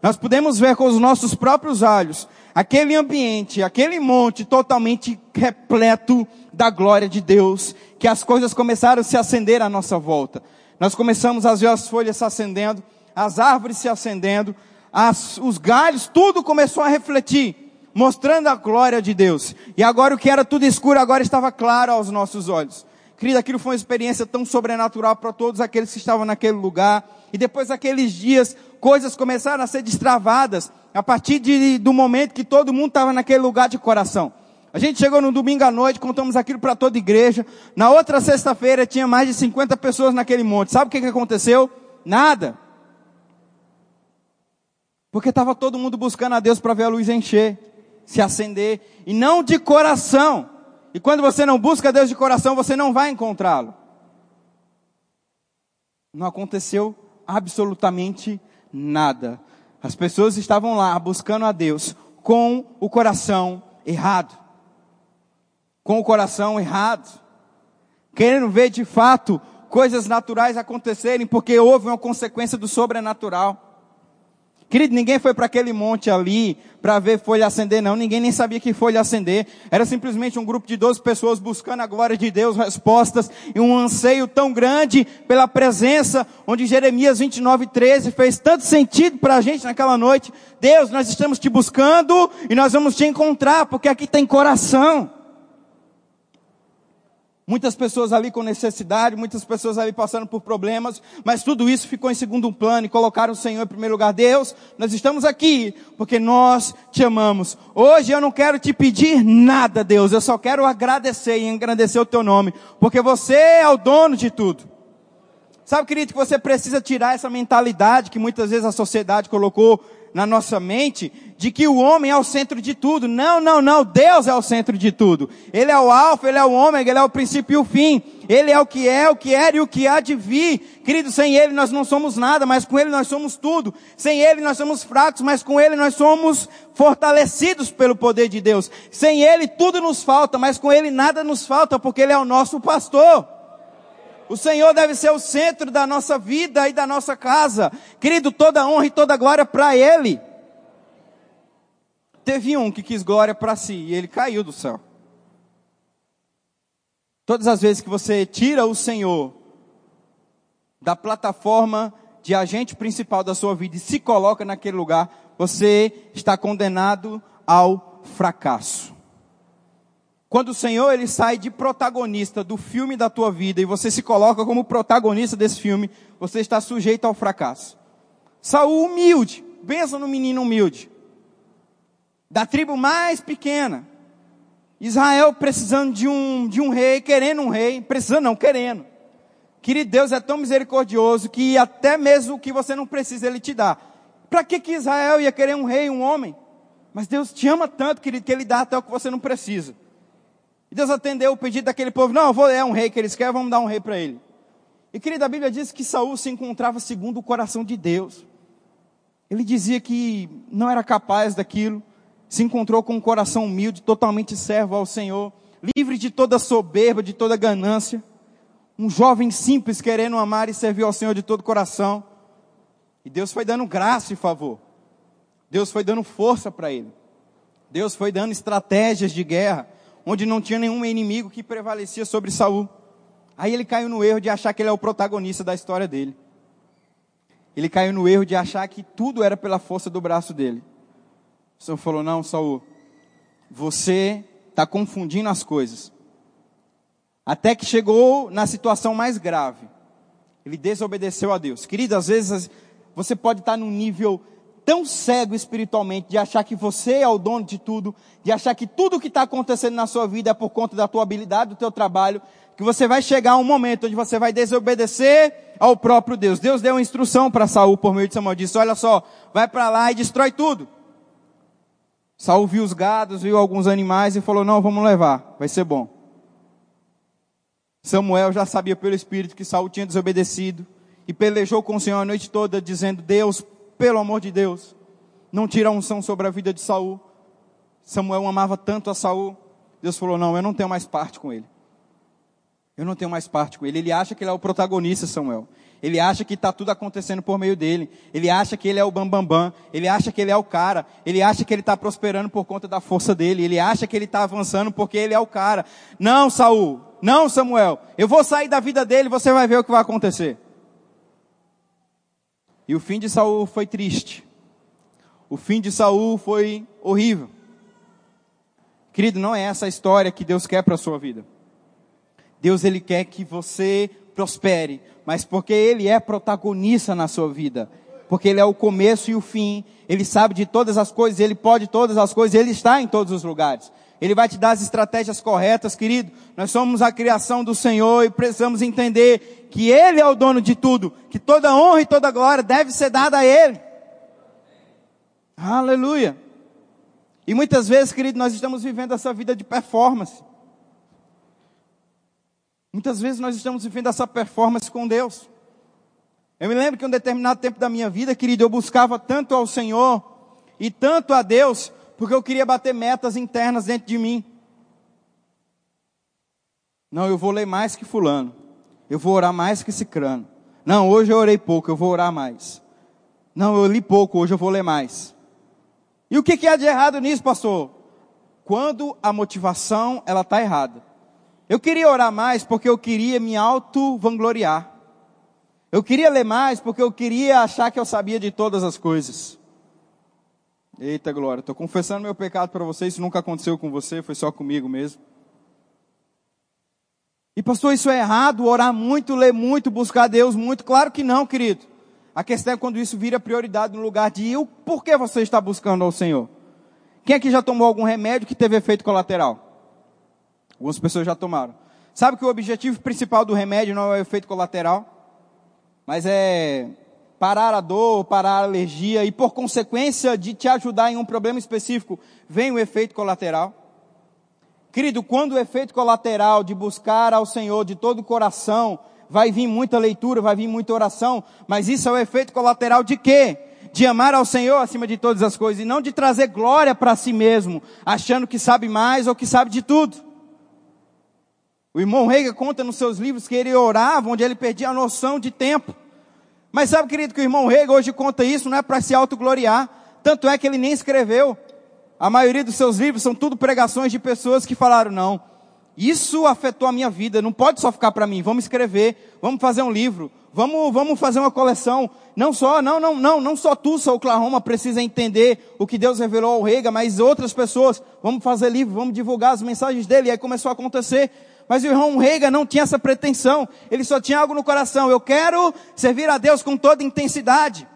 Nós podemos ver com os nossos próprios olhos aquele ambiente, aquele monte totalmente repleto da glória de Deus, que as coisas começaram a se acender à nossa volta. Nós começamos a ver as folhas se acendendo, as árvores se acendendo, as, os galhos, tudo começou a refletir, mostrando a glória de Deus. E agora o que era tudo escuro, agora estava claro aos nossos olhos. Querido, aquilo foi uma experiência tão sobrenatural para todos aqueles que estavam naquele lugar. E depois daqueles dias, coisas começaram a ser destravadas a partir de, do momento que todo mundo estava naquele lugar de coração. A gente chegou no domingo à noite, contamos aquilo para toda a igreja. Na outra sexta-feira tinha mais de 50 pessoas naquele monte. Sabe o que, que aconteceu? Nada. Porque estava todo mundo buscando a Deus para ver a luz encher, se acender, e não de coração. E quando você não busca Deus de coração, você não vai encontrá-lo. Não aconteceu absolutamente nada. As pessoas estavam lá buscando a Deus com o coração errado com o coração errado, querendo ver de fato coisas naturais acontecerem, porque houve uma consequência do sobrenatural. Querido, ninguém foi para aquele monte ali para ver folha acender, não. Ninguém nem sabia que folha acender. Era simplesmente um grupo de 12 pessoas buscando a glória de Deus, respostas e um anseio tão grande pela presença, onde Jeremias 29, 13 fez tanto sentido para a gente naquela noite. Deus, nós estamos te buscando e nós vamos te encontrar, porque aqui tem coração. Muitas pessoas ali com necessidade, muitas pessoas ali passando por problemas, mas tudo isso ficou em segundo plano e colocaram o Senhor em primeiro lugar. Deus, nós estamos aqui porque nós te amamos. Hoje eu não quero te pedir nada, Deus, eu só quero agradecer e engrandecer o teu nome, porque você é o dono de tudo. Sabe, querido, que você precisa tirar essa mentalidade que muitas vezes a sociedade colocou na nossa mente de que o homem é o centro de tudo. Não, não, não. Deus é o centro de tudo. Ele é o alfa, ele é o ômega, ele é o princípio e o fim. Ele é o que é, o que era e o que há de vir. Querido, sem ele nós não somos nada, mas com ele nós somos tudo. Sem ele nós somos fracos, mas com ele nós somos fortalecidos pelo poder de Deus. Sem ele tudo nos falta, mas com ele nada nos falta, porque ele é o nosso pastor. O Senhor deve ser o centro da nossa vida e da nossa casa. Querido, toda honra e toda glória para Ele. Teve um que quis glória para si e ele caiu do céu. Todas as vezes que você tira o Senhor da plataforma de agente principal da sua vida e se coloca naquele lugar, você está condenado ao fracasso. Quando o Senhor ele sai de protagonista do filme da tua vida e você se coloca como protagonista desse filme, você está sujeito ao fracasso. Saul humilde, pensa no menino humilde, da tribo mais pequena. Israel precisando de um, de um rei, querendo um rei, precisando não, querendo. Querido, Deus é tão misericordioso que até mesmo o que você não precisa, Ele te dá. Para que, que Israel ia querer um rei, um homem? Mas Deus te ama tanto, querido, que Ele dá até o que você não precisa. E Deus atendeu o pedido daquele povo. Não, vou, é um rei que eles querem, vamos dar um rei para ele. E querida, a Bíblia diz que Saul se encontrava segundo o coração de Deus. Ele dizia que não era capaz daquilo. Se encontrou com um coração humilde, totalmente servo ao Senhor, livre de toda soberba, de toda ganância. Um jovem simples querendo amar e servir ao Senhor de todo o coração. E Deus foi dando graça e favor. Deus foi dando força para ele. Deus foi dando estratégias de guerra onde não tinha nenhum inimigo que prevalecia sobre Saul. Aí ele caiu no erro de achar que ele é o protagonista da história dele. Ele caiu no erro de achar que tudo era pela força do braço dele. O Senhor falou: Não, Saul, você está confundindo as coisas. Até que chegou na situação mais grave. Ele desobedeceu a Deus. Querido, às vezes você pode estar num nível tão cego espiritualmente de achar que você é o dono de tudo, de achar que tudo o que está acontecendo na sua vida é por conta da tua habilidade, do teu trabalho, que você vai chegar a um momento onde você vai desobedecer ao próprio Deus. Deus deu uma instrução para Saul por meio de Samuel. Disse: Olha só, vai para lá e destrói tudo. Saul viu os gados, viu alguns animais e falou: Não, vamos levar, vai ser bom. Samuel já sabia pelo Espírito que Saul tinha desobedecido e pelejou com o Senhor a noite toda, dizendo: Deus, pelo amor de Deus, não tira a unção sobre a vida de Saul. Samuel amava tanto a Saul. Deus falou: Não, eu não tenho mais parte com ele. Eu não tenho mais parte com ele. Ele acha que ele é o protagonista, Samuel. Ele acha que está tudo acontecendo por meio dele. Ele acha que ele é o bambambam. Bam, bam. Ele acha que ele é o cara. Ele acha que ele está prosperando por conta da força dele. Ele acha que ele está avançando porque ele é o cara. Não, Saul. Não, Samuel. Eu vou sair da vida dele. Você vai ver o que vai acontecer. E o fim de Saul foi triste. O fim de Saul foi horrível. Querido, não é essa a história que Deus quer para a sua vida. Deus ele quer que você prospere, mas porque ele é protagonista na sua vida. Porque ele é o começo e o fim, ele sabe de todas as coisas, ele pode todas as coisas, ele está em todos os lugares. Ele vai te dar as estratégias corretas, querido. Nós somos a criação do Senhor e precisamos entender que Ele é o dono de tudo, que toda honra e toda glória deve ser dada a Ele. Aleluia. E muitas vezes, querido, nós estamos vivendo essa vida de performance. Muitas vezes nós estamos vivendo essa performance com Deus. Eu me lembro que em um determinado tempo da minha vida, querido, eu buscava tanto ao Senhor e tanto a Deus, porque eu queria bater metas internas dentro de mim. Não, eu vou ler mais que fulano. Eu vou orar mais que cicrano. Não, hoje eu orei pouco, eu vou orar mais. Não, eu li pouco, hoje eu vou ler mais. E o que, que há de errado nisso, pastor? Quando a motivação ela está errada. Eu queria orar mais porque eu queria me auto-vangloriar. Eu queria ler mais porque eu queria achar que eu sabia de todas as coisas. Eita glória, estou confessando meu pecado para vocês, isso nunca aconteceu com você, foi só comigo mesmo. E pastor, isso é errado, orar muito, ler muito, buscar Deus muito? Claro que não, querido. A questão é quando isso vira prioridade no lugar de o porquê você está buscando ao Senhor. Quem aqui já tomou algum remédio que teve efeito colateral? Algumas pessoas já tomaram. Sabe que o objetivo principal do remédio não é o efeito colateral, mas é parar a dor, parar a alergia e por consequência de te ajudar em um problema específico, vem o efeito colateral. Querido, quando o efeito colateral de buscar ao Senhor de todo o coração, vai vir muita leitura, vai vir muita oração, mas isso é o efeito colateral de quê? De amar ao Senhor acima de todas as coisas e não de trazer glória para si mesmo, achando que sabe mais ou que sabe de tudo. O irmão Reiga conta nos seus livros que ele orava onde ele perdia a noção de tempo. Mas sabe, querido, que o irmão Reiga hoje conta isso não é para se autogloriar. Tanto é que ele nem escreveu. A maioria dos seus livros são tudo pregações de pessoas que falaram, não, isso afetou a minha vida, não pode só ficar para mim, vamos escrever, vamos fazer um livro, vamos, vamos fazer uma coleção. Não só, não, não, não, não só tu, só Oklahoma, precisa entender o que Deus revelou ao Reiga, mas outras pessoas, vamos fazer livro, vamos divulgar as mensagens dele. E aí começou a acontecer. Mas o irmão Reiga não tinha essa pretensão. Ele só tinha algo no coração. Eu quero servir a Deus com toda intensidade.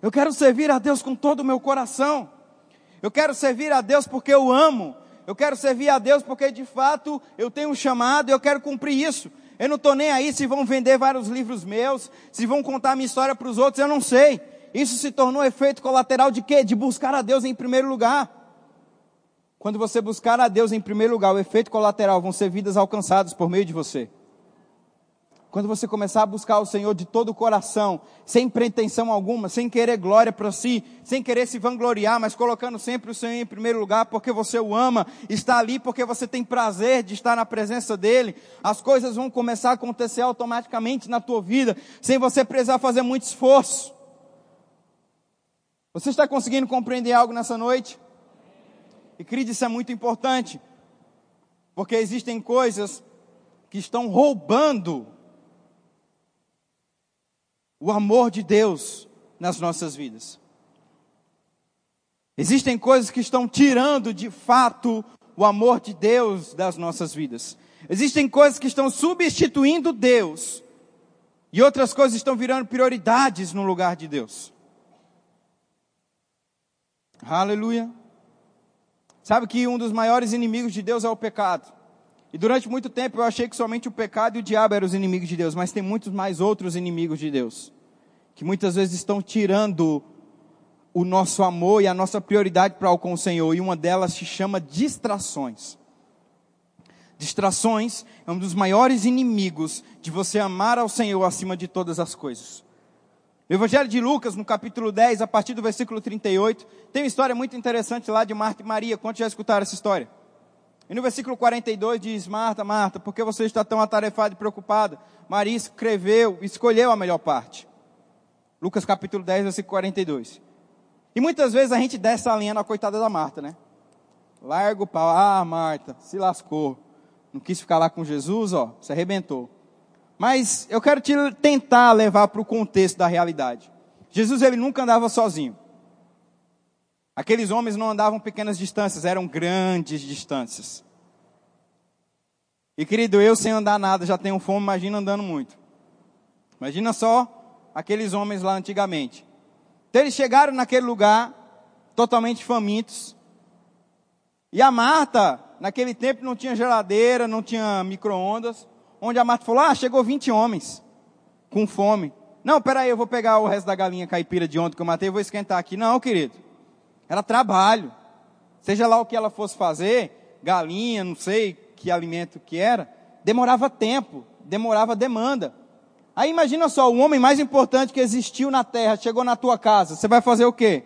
Eu quero servir a Deus com todo o meu coração. Eu quero servir a Deus porque eu amo. Eu quero servir a Deus porque de fato eu tenho um chamado e eu quero cumprir isso. Eu não estou nem aí se vão vender vários livros meus, se vão contar minha história para os outros, eu não sei. Isso se tornou efeito colateral de quê? De buscar a Deus em primeiro lugar. Quando você buscar a Deus em primeiro lugar, o efeito colateral vão ser vidas alcançadas por meio de você. Quando você começar a buscar o Senhor de todo o coração, sem pretensão alguma, sem querer glória para si, sem querer se vangloriar, mas colocando sempre o Senhor em primeiro lugar, porque você o ama, está ali porque você tem prazer de estar na presença dEle, as coisas vão começar a acontecer automaticamente na tua vida, sem você precisar fazer muito esforço. Você está conseguindo compreender algo nessa noite? E querido, isso é muito importante, porque existem coisas que estão roubando o amor de Deus nas nossas vidas. Existem coisas que estão tirando de fato o amor de Deus das nossas vidas. Existem coisas que estão substituindo Deus. E outras coisas estão virando prioridades no lugar de Deus. Aleluia. Sabe que um dos maiores inimigos de Deus é o pecado. E durante muito tempo eu achei que somente o pecado e o diabo eram os inimigos de Deus, mas tem muitos mais outros inimigos de Deus, que muitas vezes estão tirando o nosso amor e a nossa prioridade para com o Senhor, e uma delas se chama distrações. Distrações é um dos maiores inimigos de você amar ao Senhor acima de todas as coisas. No Evangelho de Lucas, no capítulo 10, a partir do versículo 38, tem uma história muito interessante lá de Marta e Maria. Quantos já escutaram essa história? E no versículo 42 diz: Marta, Marta, por que você está tão atarefada e preocupada? Maria escreveu, escolheu a melhor parte. Lucas capítulo 10, versículo 42. E muitas vezes a gente desce a linha na coitada da Marta, né? Larga o pau. Ah, Marta, se lascou. Não quis ficar lá com Jesus, ó, se arrebentou. Mas eu quero te tentar levar para o contexto da realidade. Jesus ele nunca andava sozinho. Aqueles homens não andavam pequenas distâncias, eram grandes distâncias. E querido, eu sem andar nada já tenho fome, imagina andando muito. Imagina só aqueles homens lá antigamente. Então eles chegaram naquele lugar totalmente famintos. E a Marta, naquele tempo não tinha geladeira, não tinha micro-ondas. Onde a Marta falou: Ah, chegou 20 homens com fome. Não, peraí, eu vou pegar o resto da galinha caipira de ontem que eu matei e vou esquentar aqui. Não, querido. Era trabalho. Seja lá o que ela fosse fazer, galinha, não sei que alimento que era, demorava tempo, demorava demanda. Aí imagina só, o homem mais importante que existiu na terra chegou na tua casa, você vai fazer o quê?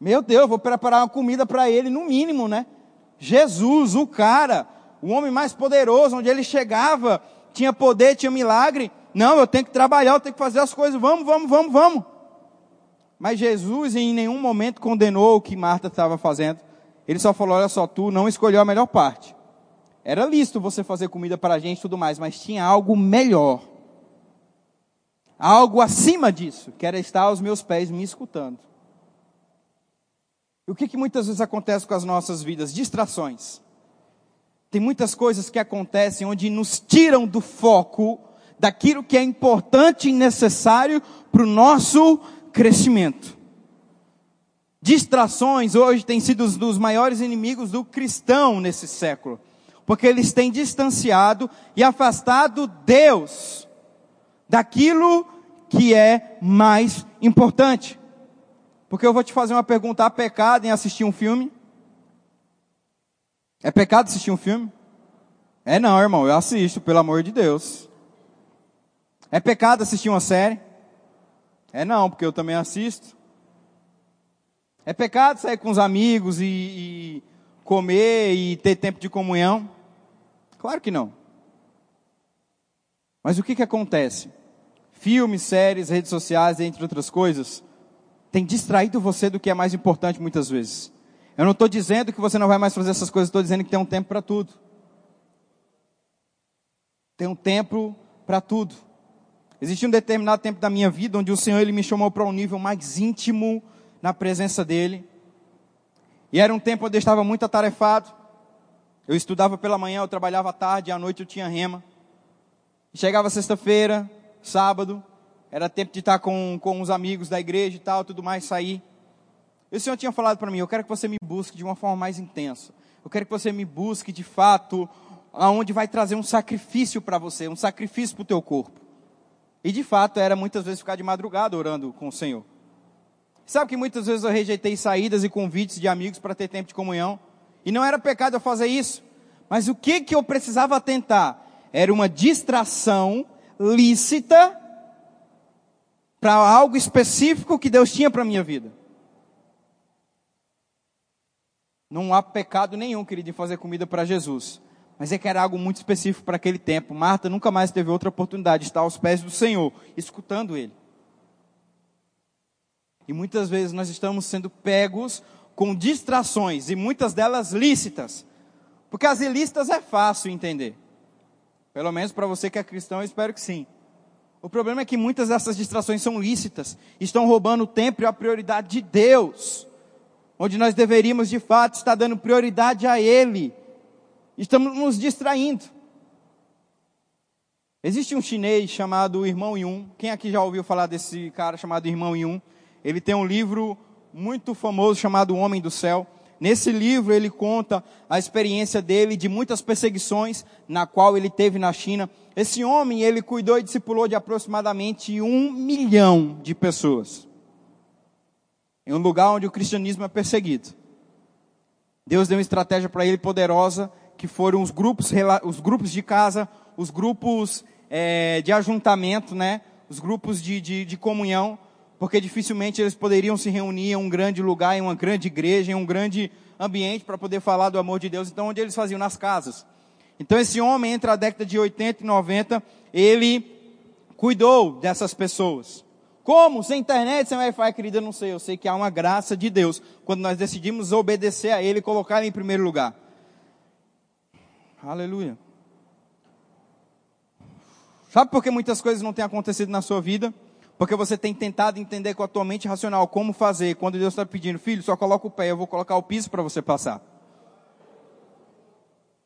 Meu Deus, vou preparar uma comida para ele, no mínimo, né? Jesus, o cara, o homem mais poderoso, onde ele chegava, tinha poder, tinha milagre. Não, eu tenho que trabalhar, eu tenho que fazer as coisas, vamos, vamos, vamos, vamos. Mas Jesus em nenhum momento condenou o que Marta estava fazendo. Ele só falou: olha só, tu não escolheu a melhor parte. Era lícito você fazer comida para a gente e tudo mais, mas tinha algo melhor. Algo acima disso, que era estar aos meus pés me escutando. E o que, que muitas vezes acontece com as nossas vidas? Distrações. Tem muitas coisas que acontecem onde nos tiram do foco daquilo que é importante e necessário para o nosso crescimento. Distrações hoje têm sido os dos maiores inimigos do cristão nesse século, porque eles têm distanciado e afastado Deus daquilo que é mais importante. Porque eu vou te fazer uma pergunta: há pecado em assistir um filme? É pecado assistir um filme? É não, irmão, eu assisto, pelo amor de Deus. É pecado assistir uma série? É não, porque eu também assisto. É pecado sair com os amigos e, e comer e ter tempo de comunhão? Claro que não. Mas o que, que acontece? Filmes, séries, redes sociais, entre outras coisas, tem distraído você do que é mais importante muitas vezes. Eu não estou dizendo que você não vai mais fazer essas coisas, estou dizendo que tem um tempo para tudo. Tem um tempo para tudo. Existe um determinado tempo da minha vida onde o Senhor ele me chamou para um nível mais íntimo na presença dele. E era um tempo onde eu estava muito atarefado. Eu estudava pela manhã, eu trabalhava à tarde, à noite eu tinha rema. chegava sexta-feira, sábado, era tempo de estar com, com os amigos da igreja e tal, tudo mais, sair. E o Senhor tinha falado para mim, eu quero que você me busque de uma forma mais intensa. Eu quero que você me busque de fato, aonde vai trazer um sacrifício para você, um sacrifício para o teu corpo. E de fato era muitas vezes ficar de madrugada orando com o Senhor. Sabe que muitas vezes eu rejeitei saídas e convites de amigos para ter tempo de comunhão. E não era pecado eu fazer isso. Mas o que, que eu precisava tentar? Era uma distração lícita para algo específico que Deus tinha para a minha vida. Não há pecado nenhum, querido, em fazer comida para Jesus. Mas é que era algo muito específico para aquele tempo. Marta nunca mais teve outra oportunidade de estar aos pés do Senhor, escutando Ele. E muitas vezes nós estamos sendo pegos com distrações, e muitas delas lícitas. Porque as ilícitas é fácil entender. Pelo menos para você que é cristão, eu espero que sim. O problema é que muitas dessas distrações são lícitas, estão roubando o tempo e a prioridade de Deus, onde nós deveríamos de fato estar dando prioridade a Ele Estamos nos distraindo. Existe um chinês chamado Irmão Yun. Quem aqui já ouviu falar desse cara chamado Irmão Yun? Ele tem um livro muito famoso chamado O Homem do Céu. Nesse livro ele conta a experiência dele de muitas perseguições na qual ele teve na China. Esse homem, ele cuidou e discipulou de aproximadamente um milhão de pessoas. Em um lugar onde o cristianismo é perseguido. Deus deu uma estratégia para ele poderosa, que foram os grupos, os grupos de casa, os grupos é, de ajuntamento, né? Os grupos de, de, de comunhão, porque dificilmente eles poderiam se reunir em um grande lugar, em uma grande igreja, em um grande ambiente para poder falar do amor de Deus. Então, onde eles faziam? Nas casas. Então, esse homem, entre a década de 80 e 90, ele cuidou dessas pessoas. Como? Sem internet, sem Wi-Fi, querida, não sei. Eu sei que há uma graça de Deus quando nós decidimos obedecer a Ele e colocar Ele em primeiro lugar. Aleluia. Sabe por que muitas coisas não têm acontecido na sua vida? Porque você tem tentado entender com a tua mente racional como fazer. Quando Deus está pedindo, filho, só coloca o pé, eu vou colocar o piso para você passar.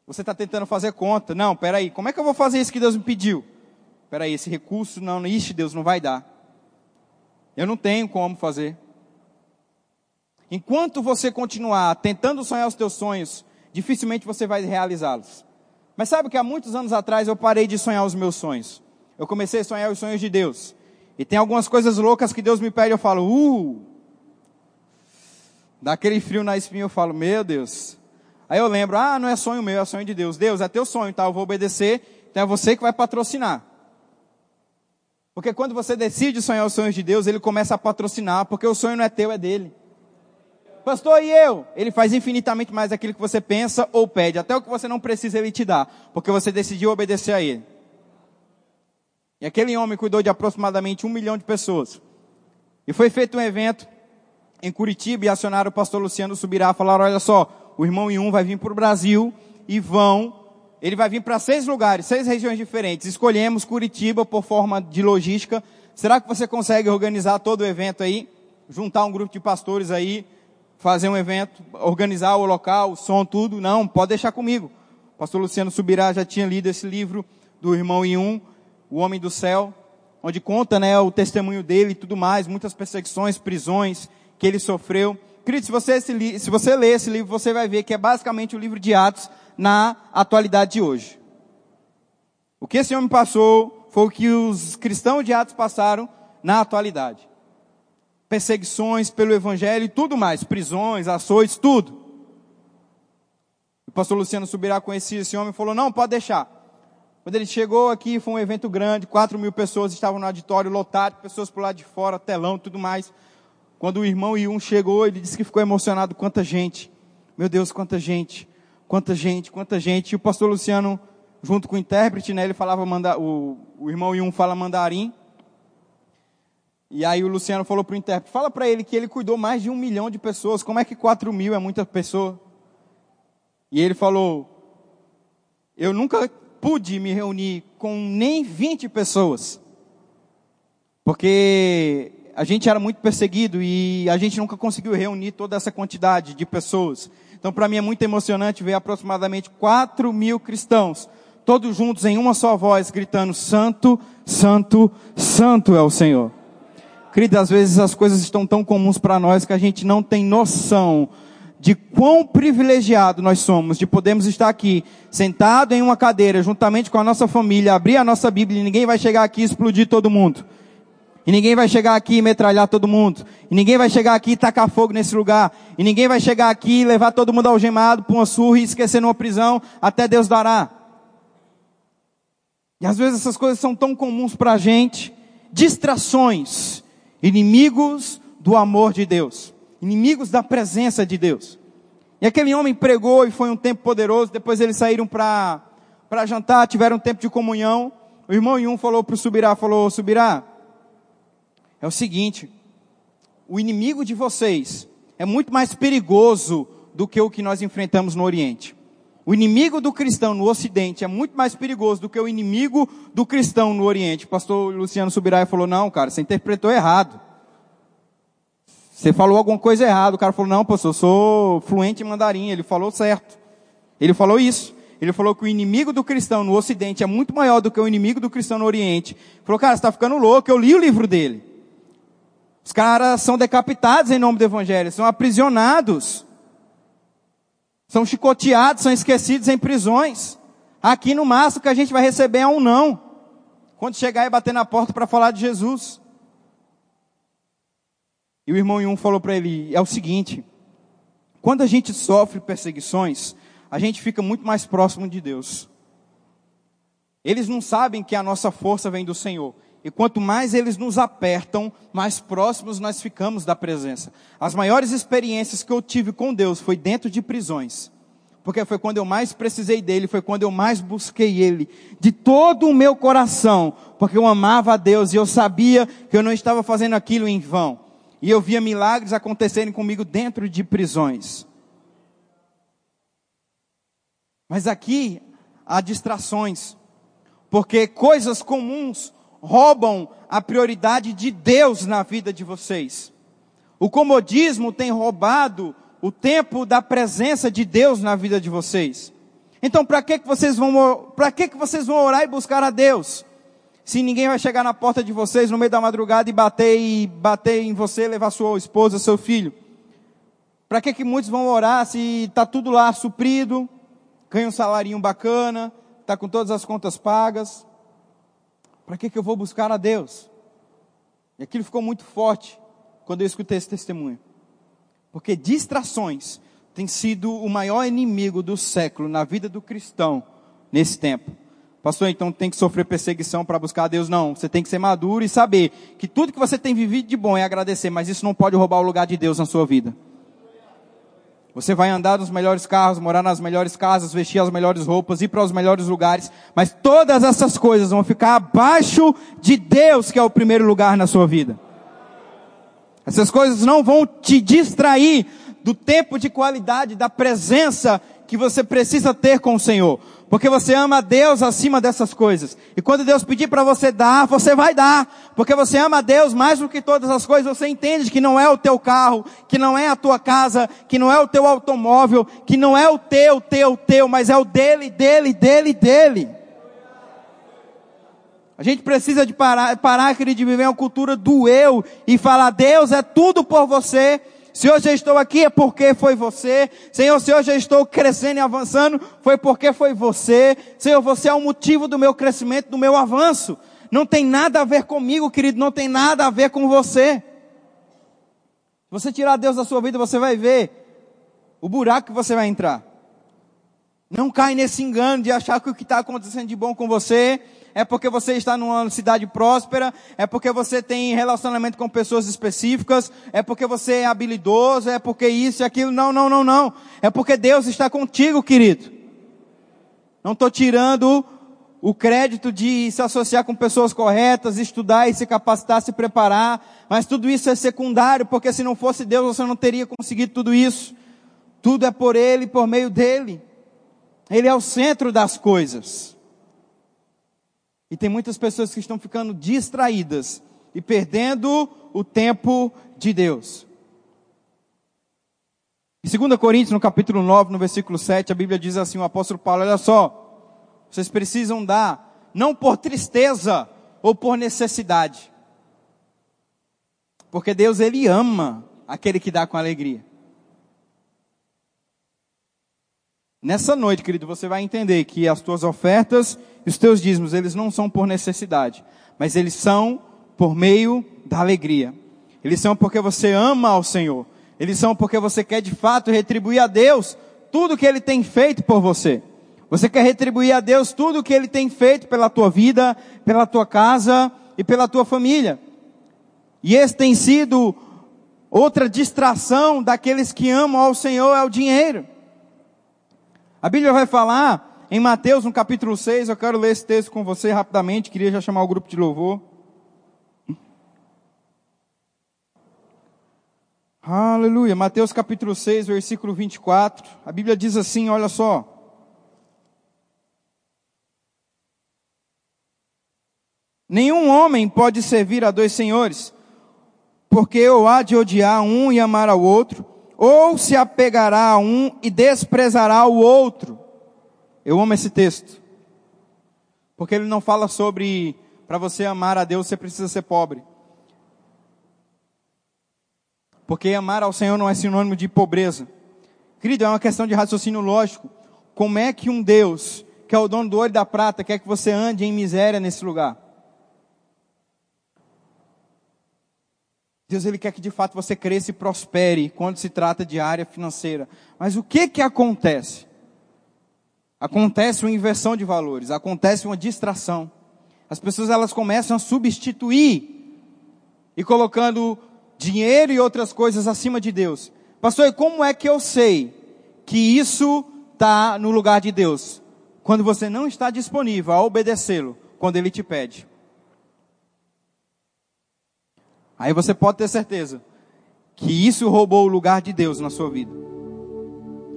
Você está tentando fazer conta. Não, peraí, como é que eu vou fazer isso que Deus me pediu? Peraí, esse recurso, não, ixi, Deus não vai dar. Eu não tenho como fazer. Enquanto você continuar tentando sonhar os teus sonhos, dificilmente você vai realizá-los. Mas sabe que há muitos anos atrás eu parei de sonhar os meus sonhos. Eu comecei a sonhar os sonhos de Deus. E tem algumas coisas loucas que Deus me pede, eu falo, uh! Dá aquele frio na espinha, eu falo, meu Deus. Aí eu lembro, ah, não é sonho meu, é sonho de Deus. Deus, é teu sonho, tá? Eu vou obedecer, então é você que vai patrocinar. Porque quando você decide sonhar os sonhos de Deus, ele começa a patrocinar, porque o sonho não é teu, é dele. Pastor, e eu? Ele faz infinitamente mais daquilo que você pensa ou pede. Até o que você não precisa, ele te dá. Porque você decidiu obedecer a ele. E aquele homem cuidou de aproximadamente um milhão de pessoas. E foi feito um evento em Curitiba e acionaram o pastor Luciano Subirá. Falaram, olha só, o irmão Ium vai vir para o Brasil e vão... Ele vai vir para seis lugares, seis regiões diferentes. Escolhemos Curitiba por forma de logística. Será que você consegue organizar todo o evento aí? Juntar um grupo de pastores aí, fazer um evento, organizar o local, o som, tudo? Não, pode deixar comigo. O pastor Luciano Subirá já tinha lido esse livro do irmão Ium o homem do céu, onde conta né, o testemunho dele e tudo mais, muitas perseguições, prisões que ele sofreu. Querido, se você, se você ler esse livro, você vai ver que é basicamente o livro de Atos na atualidade de hoje. O que esse homem passou foi o que os cristãos de Atos passaram na atualidade. Perseguições pelo evangelho e tudo mais, prisões, ações, tudo. O pastor Luciano Subirá conhecia esse homem e falou, não, pode deixar. Quando ele chegou aqui, foi um evento grande, 4 mil pessoas estavam no auditório lotado, pessoas por lá de fora, telão tudo mais. Quando o irmão Iun chegou, ele disse que ficou emocionado. Quanta gente, meu Deus, quanta gente, quanta gente, quanta gente. E o pastor Luciano, junto com o intérprete, né, ele falava, manda, o, o irmão Iun fala mandarim. E aí o Luciano falou para o intérprete, fala para ele que ele cuidou mais de um milhão de pessoas, como é que 4 mil é muita pessoa? E ele falou, eu nunca pude me reunir com nem 20 pessoas. Porque a gente era muito perseguido e a gente nunca conseguiu reunir toda essa quantidade de pessoas. Então, para mim é muito emocionante ver aproximadamente 4 mil cristãos, todos juntos em uma só voz, gritando: Santo, Santo, Santo é o Senhor. Querido, às vezes as coisas estão tão comuns para nós que a gente não tem noção de quão privilegiado nós somos de podermos estar aqui, sentado em uma cadeira, juntamente com a nossa família, abrir a nossa Bíblia e ninguém vai chegar aqui e explodir todo mundo. E ninguém vai chegar aqui e metralhar todo mundo. E ninguém vai chegar aqui e tacar fogo nesse lugar. E ninguém vai chegar aqui e levar todo mundo algemado para uma surra e esquecer numa prisão até Deus dará. E às vezes essas coisas são tão comuns para a gente. Distrações. Inimigos do amor de Deus inimigos da presença de Deus. E aquele homem pregou e foi um tempo poderoso. Depois eles saíram para jantar, tiveram um tempo de comunhão. O irmão Yun falou para o Subirá, falou, Subirá, é o seguinte, o inimigo de vocês é muito mais perigoso do que o que nós enfrentamos no Oriente. O inimigo do cristão no Ocidente é muito mais perigoso do que o inimigo do cristão no Oriente. O pastor Luciano Subirá falou, não, cara, você interpretou errado. Você falou alguma coisa errada. O cara falou, não, pastor, eu sou fluente em mandarim. Ele falou certo. Ele falou isso. Ele falou que o inimigo do cristão no Ocidente é muito maior do que o inimigo do cristão no Oriente. Ele falou, cara, você está ficando louco. Eu li o livro dele. Os caras são decapitados em nome do Evangelho, são aprisionados. São chicoteados, são esquecidos em prisões. Aqui no máximo que a gente vai receber é um não. Quando chegar e bater na porta para falar de Jesus. E o irmão Yun falou para ele: é o seguinte, quando a gente sofre perseguições, a gente fica muito mais próximo de Deus. Eles não sabem que a nossa força vem do Senhor. E quanto mais eles nos apertam, mais próximos nós ficamos da presença. As maiores experiências que eu tive com Deus foi dentro de prisões. Porque foi quando eu mais precisei dele, foi quando eu mais busquei ele, de todo o meu coração, porque eu amava a Deus e eu sabia que eu não estava fazendo aquilo em vão. E eu via milagres acontecerem comigo dentro de prisões. Mas aqui há distrações, porque coisas comuns roubam a prioridade de Deus na vida de vocês. O comodismo tem roubado o tempo da presença de Deus na vida de vocês. Então, para que que vocês vão para que que vocês vão orar e buscar a Deus? Se ninguém vai chegar na porta de vocês no meio da madrugada e bater e bater em você, levar sua esposa, seu filho. Para que que muitos vão orar se está tudo lá suprido, ganha um salarinho bacana, está com todas as contas pagas? Para que, que eu vou buscar a Deus? E aquilo ficou muito forte quando eu escutei esse testemunho. Porque distrações têm sido o maior inimigo do século na vida do cristão nesse tempo. Pastor, então tem que sofrer perseguição para buscar a Deus? Não. Você tem que ser maduro e saber que tudo que você tem vivido de bom é agradecer, mas isso não pode roubar o lugar de Deus na sua vida. Você vai andar nos melhores carros, morar nas melhores casas, vestir as melhores roupas, ir para os melhores lugares, mas todas essas coisas vão ficar abaixo de Deus, que é o primeiro lugar na sua vida. Essas coisas não vão te distrair do tempo de qualidade, da presença que você precisa ter com o Senhor. Porque você ama a Deus acima dessas coisas. E quando Deus pedir para você dar, você vai dar. Porque você ama a Deus mais do que todas as coisas. Você entende que não é o teu carro, que não é a tua casa, que não é o teu automóvel, que não é o teu, teu, teu, mas é o dele, dele, dele, dele. A gente precisa de parar, parar, querido, de viver uma cultura do eu e falar, Deus é tudo por você se hoje eu estou aqui é porque foi você. Senhor, se hoje eu estou crescendo e avançando, foi porque foi você. Senhor, você é o motivo do meu crescimento, do meu avanço. Não tem nada a ver comigo, querido, não tem nada a ver com você. Você tirar Deus da sua vida, você vai ver o buraco que você vai entrar. Não cai nesse engano de achar que o que está acontecendo de bom com você é porque você está numa cidade próspera, é porque você tem relacionamento com pessoas específicas, é porque você é habilidoso, é porque isso e aquilo. Não, não, não, não. É porque Deus está contigo, querido. Não estou tirando o crédito de se associar com pessoas corretas, estudar e se capacitar, se preparar, mas tudo isso é secundário, porque se não fosse Deus você não teria conseguido tudo isso. Tudo é por Ele, por meio dEle. Ele é o centro das coisas. E tem muitas pessoas que estão ficando distraídas e perdendo o tempo de Deus. Em 2 Coríntios, no capítulo 9, no versículo 7, a Bíblia diz assim, o apóstolo Paulo, olha só, vocês precisam dar, não por tristeza ou por necessidade. Porque Deus, Ele ama aquele que dá com alegria. Nessa noite, querido, você vai entender que as tuas ofertas e os teus dízimos, eles não são por necessidade, mas eles são por meio da alegria. Eles são porque você ama ao Senhor. Eles são porque você quer de fato retribuir a Deus tudo que Ele tem feito por você. Você quer retribuir a Deus tudo que Ele tem feito pela tua vida, pela tua casa e pela tua família. E esse tem sido outra distração daqueles que amam ao Senhor é o dinheiro. A Bíblia vai falar em Mateus, no capítulo 6, eu quero ler esse texto com você rapidamente, queria já chamar o grupo de louvor. Aleluia. Mateus capítulo 6, versículo 24. A Bíblia diz assim, olha só. Nenhum homem pode servir a dois senhores, porque ou há de odiar um e amar ao outro, ou se apegará a um e desprezará o outro. Eu amo esse texto. Porque ele não fala sobre para você amar a Deus você precisa ser pobre. Porque amar ao Senhor não é sinônimo de pobreza. Querido, é uma questão de raciocínio lógico. Como é que um Deus, que é o dono do ouro e da prata, quer que você ande em miséria nesse lugar? Deus ele quer que de fato você cresça e prospere quando se trata de área financeira. Mas o que que acontece? Acontece uma inversão de valores, acontece uma distração. As pessoas elas começam a substituir e colocando dinheiro e outras coisas acima de Deus. Pastor, e como é que eu sei que isso está no lugar de Deus? Quando você não está disponível a obedecê-lo, quando ele te pede. Aí você pode ter certeza que isso roubou o lugar de Deus na sua vida.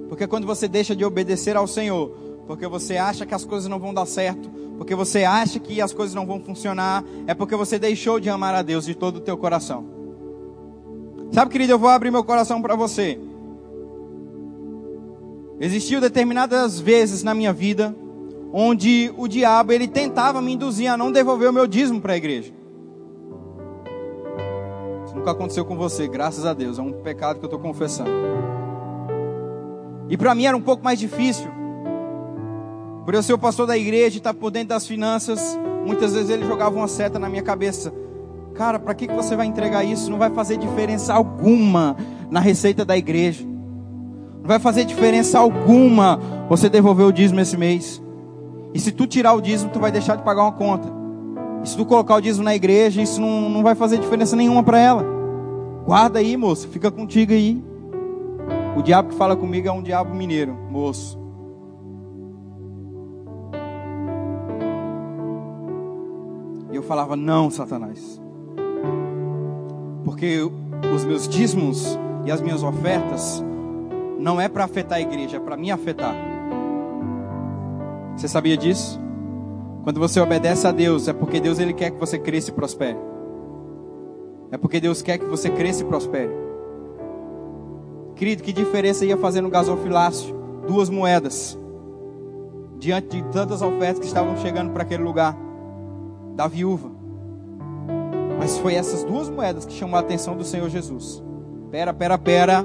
Porque quando você deixa de obedecer ao Senhor, porque você acha que as coisas não vão dar certo, porque você acha que as coisas não vão funcionar, é porque você deixou de amar a Deus de todo o teu coração. Sabe, querido, eu vou abrir meu coração para você. Existiu determinadas vezes na minha vida onde o diabo ele tentava me induzir a não devolver o meu dízimo para a igreja. Nunca aconteceu com você, graças a Deus. É um pecado que eu estou confessando. E para mim era um pouco mais difícil. Por eu ser o pastor da igreja e estar por dentro das finanças, muitas vezes ele jogava uma seta na minha cabeça. Cara, para que, que você vai entregar isso? Não vai fazer diferença alguma na receita da igreja. Não vai fazer diferença alguma você devolver o dízimo esse mês. E se tu tirar o dízimo, tu vai deixar de pagar uma conta. E se tu colocar o dízimo na igreja, isso não, não vai fazer diferença nenhuma para ela. Guarda aí, moço, fica contigo aí. O diabo que fala comigo é um diabo mineiro, moço. E eu falava, não, Satanás. Porque os meus dízimos e as minhas ofertas não é para afetar a igreja, é para me afetar. Você sabia disso? Quando você obedece a Deus, é porque Deus ele quer que você cresça e prospere. É porque Deus quer que você cresça e prospere. Querido, que diferença ia fazer no gasofilácio? Duas moedas. Diante de tantas ofertas que estavam chegando para aquele lugar. Da viúva. Mas foi essas duas moedas que chamou a atenção do Senhor Jesus. Pera, pera, pera.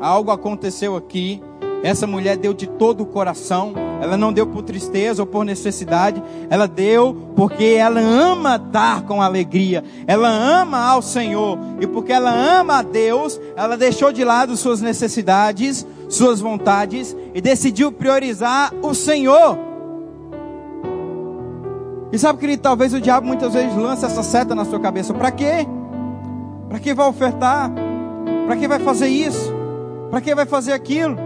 Algo aconteceu aqui. Essa mulher deu de todo o coração. Ela não deu por tristeza ou por necessidade. Ela deu porque ela ama dar com alegria. Ela ama ao Senhor. E porque ela ama a Deus, ela deixou de lado suas necessidades, suas vontades e decidiu priorizar o Senhor. E sabe, querido, talvez o diabo muitas vezes lança essa seta na sua cabeça. Para quê? Para que vai ofertar? Para que vai fazer isso? Para que vai fazer aquilo?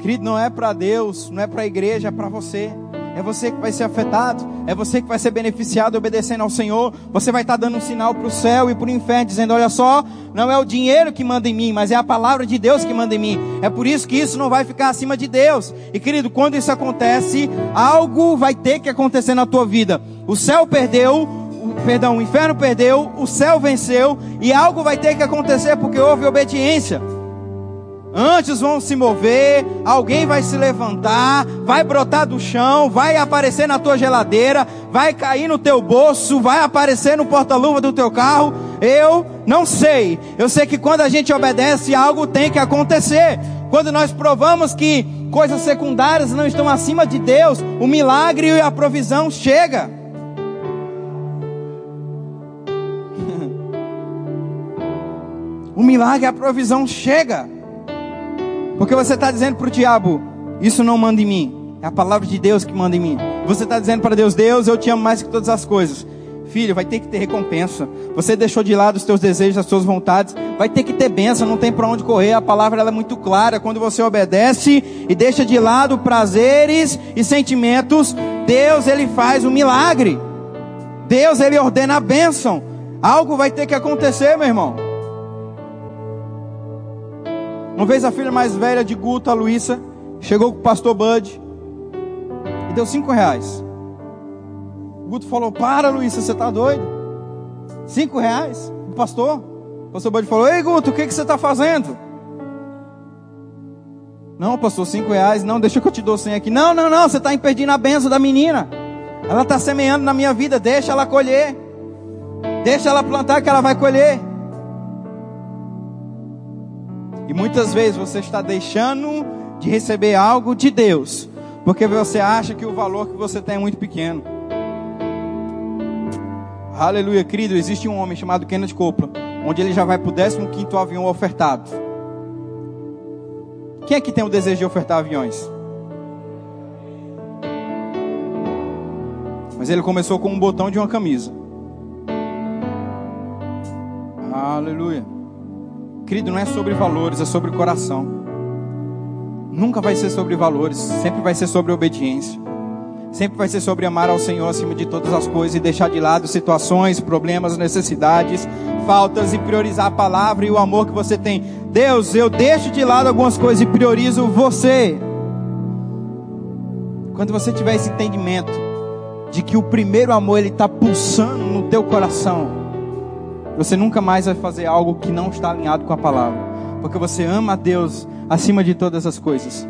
Querido, não é para Deus, não é para a igreja, é para você. É você que vai ser afetado, é você que vai ser beneficiado obedecendo ao Senhor. Você vai estar dando um sinal para o céu e para o inferno, dizendo: Olha só, não é o dinheiro que manda em mim, mas é a palavra de Deus que manda em mim. É por isso que isso não vai ficar acima de Deus. E querido, quando isso acontece, algo vai ter que acontecer na tua vida. O céu perdeu, o, perdão, o inferno perdeu, o céu venceu, e algo vai ter que acontecer porque houve obediência. Antes vão se mover, alguém vai se levantar, vai brotar do chão, vai aparecer na tua geladeira, vai cair no teu bolso, vai aparecer no porta-luva do teu carro. Eu não sei. Eu sei que quando a gente obedece, algo tem que acontecer. Quando nós provamos que coisas secundárias não estão acima de Deus, o milagre e a provisão chega. o milagre e a provisão chega. Porque você está dizendo para o diabo: Isso não manda em mim. É a palavra de Deus que manda em mim. Você está dizendo para Deus: Deus, eu te amo mais que todas as coisas. Filho, vai ter que ter recompensa. Você deixou de lado os teus desejos, as suas vontades. Vai ter que ter bênção, não tem para onde correr. A palavra é muito clara. Quando você obedece e deixa de lado prazeres e sentimentos, Deus ele faz um milagre. Deus ele ordena a bênção. Algo vai ter que acontecer, meu irmão. Uma vez a filha mais velha de Guto, a Luísa, chegou com o pastor Bud e deu cinco reais. O Guto falou: Para, Luísa, você está doido? Cinco reais? O pastor? O pastor Bud falou: Ei, Guto, o que, que você está fazendo? Não, pastor, cinco reais. Não, deixa que eu te dou cem aqui. Não, não, não, você está impedindo a benção da menina. Ela está semeando na minha vida. Deixa ela colher. Deixa ela plantar que ela vai colher. E muitas vezes você está deixando de receber algo de Deus, porque você acha que o valor que você tem é muito pequeno. Aleluia, querido. Existe um homem chamado Kenneth Copeland, onde ele já vai para o 15 avião ofertado. Quem é que tem o desejo de ofertar aviões? Mas ele começou com um botão de uma camisa. Aleluia. Querido, não é sobre valores, é sobre coração. Nunca vai ser sobre valores, sempre vai ser sobre obediência. Sempre vai ser sobre amar ao Senhor acima de todas as coisas e deixar de lado situações, problemas, necessidades, faltas e priorizar a palavra e o amor que você tem. Deus, eu deixo de lado algumas coisas e priorizo você. Quando você tiver esse entendimento de que o primeiro amor ele está pulsando no teu coração, você nunca mais vai fazer algo que não está alinhado com a palavra, porque você ama a Deus acima de todas as coisas.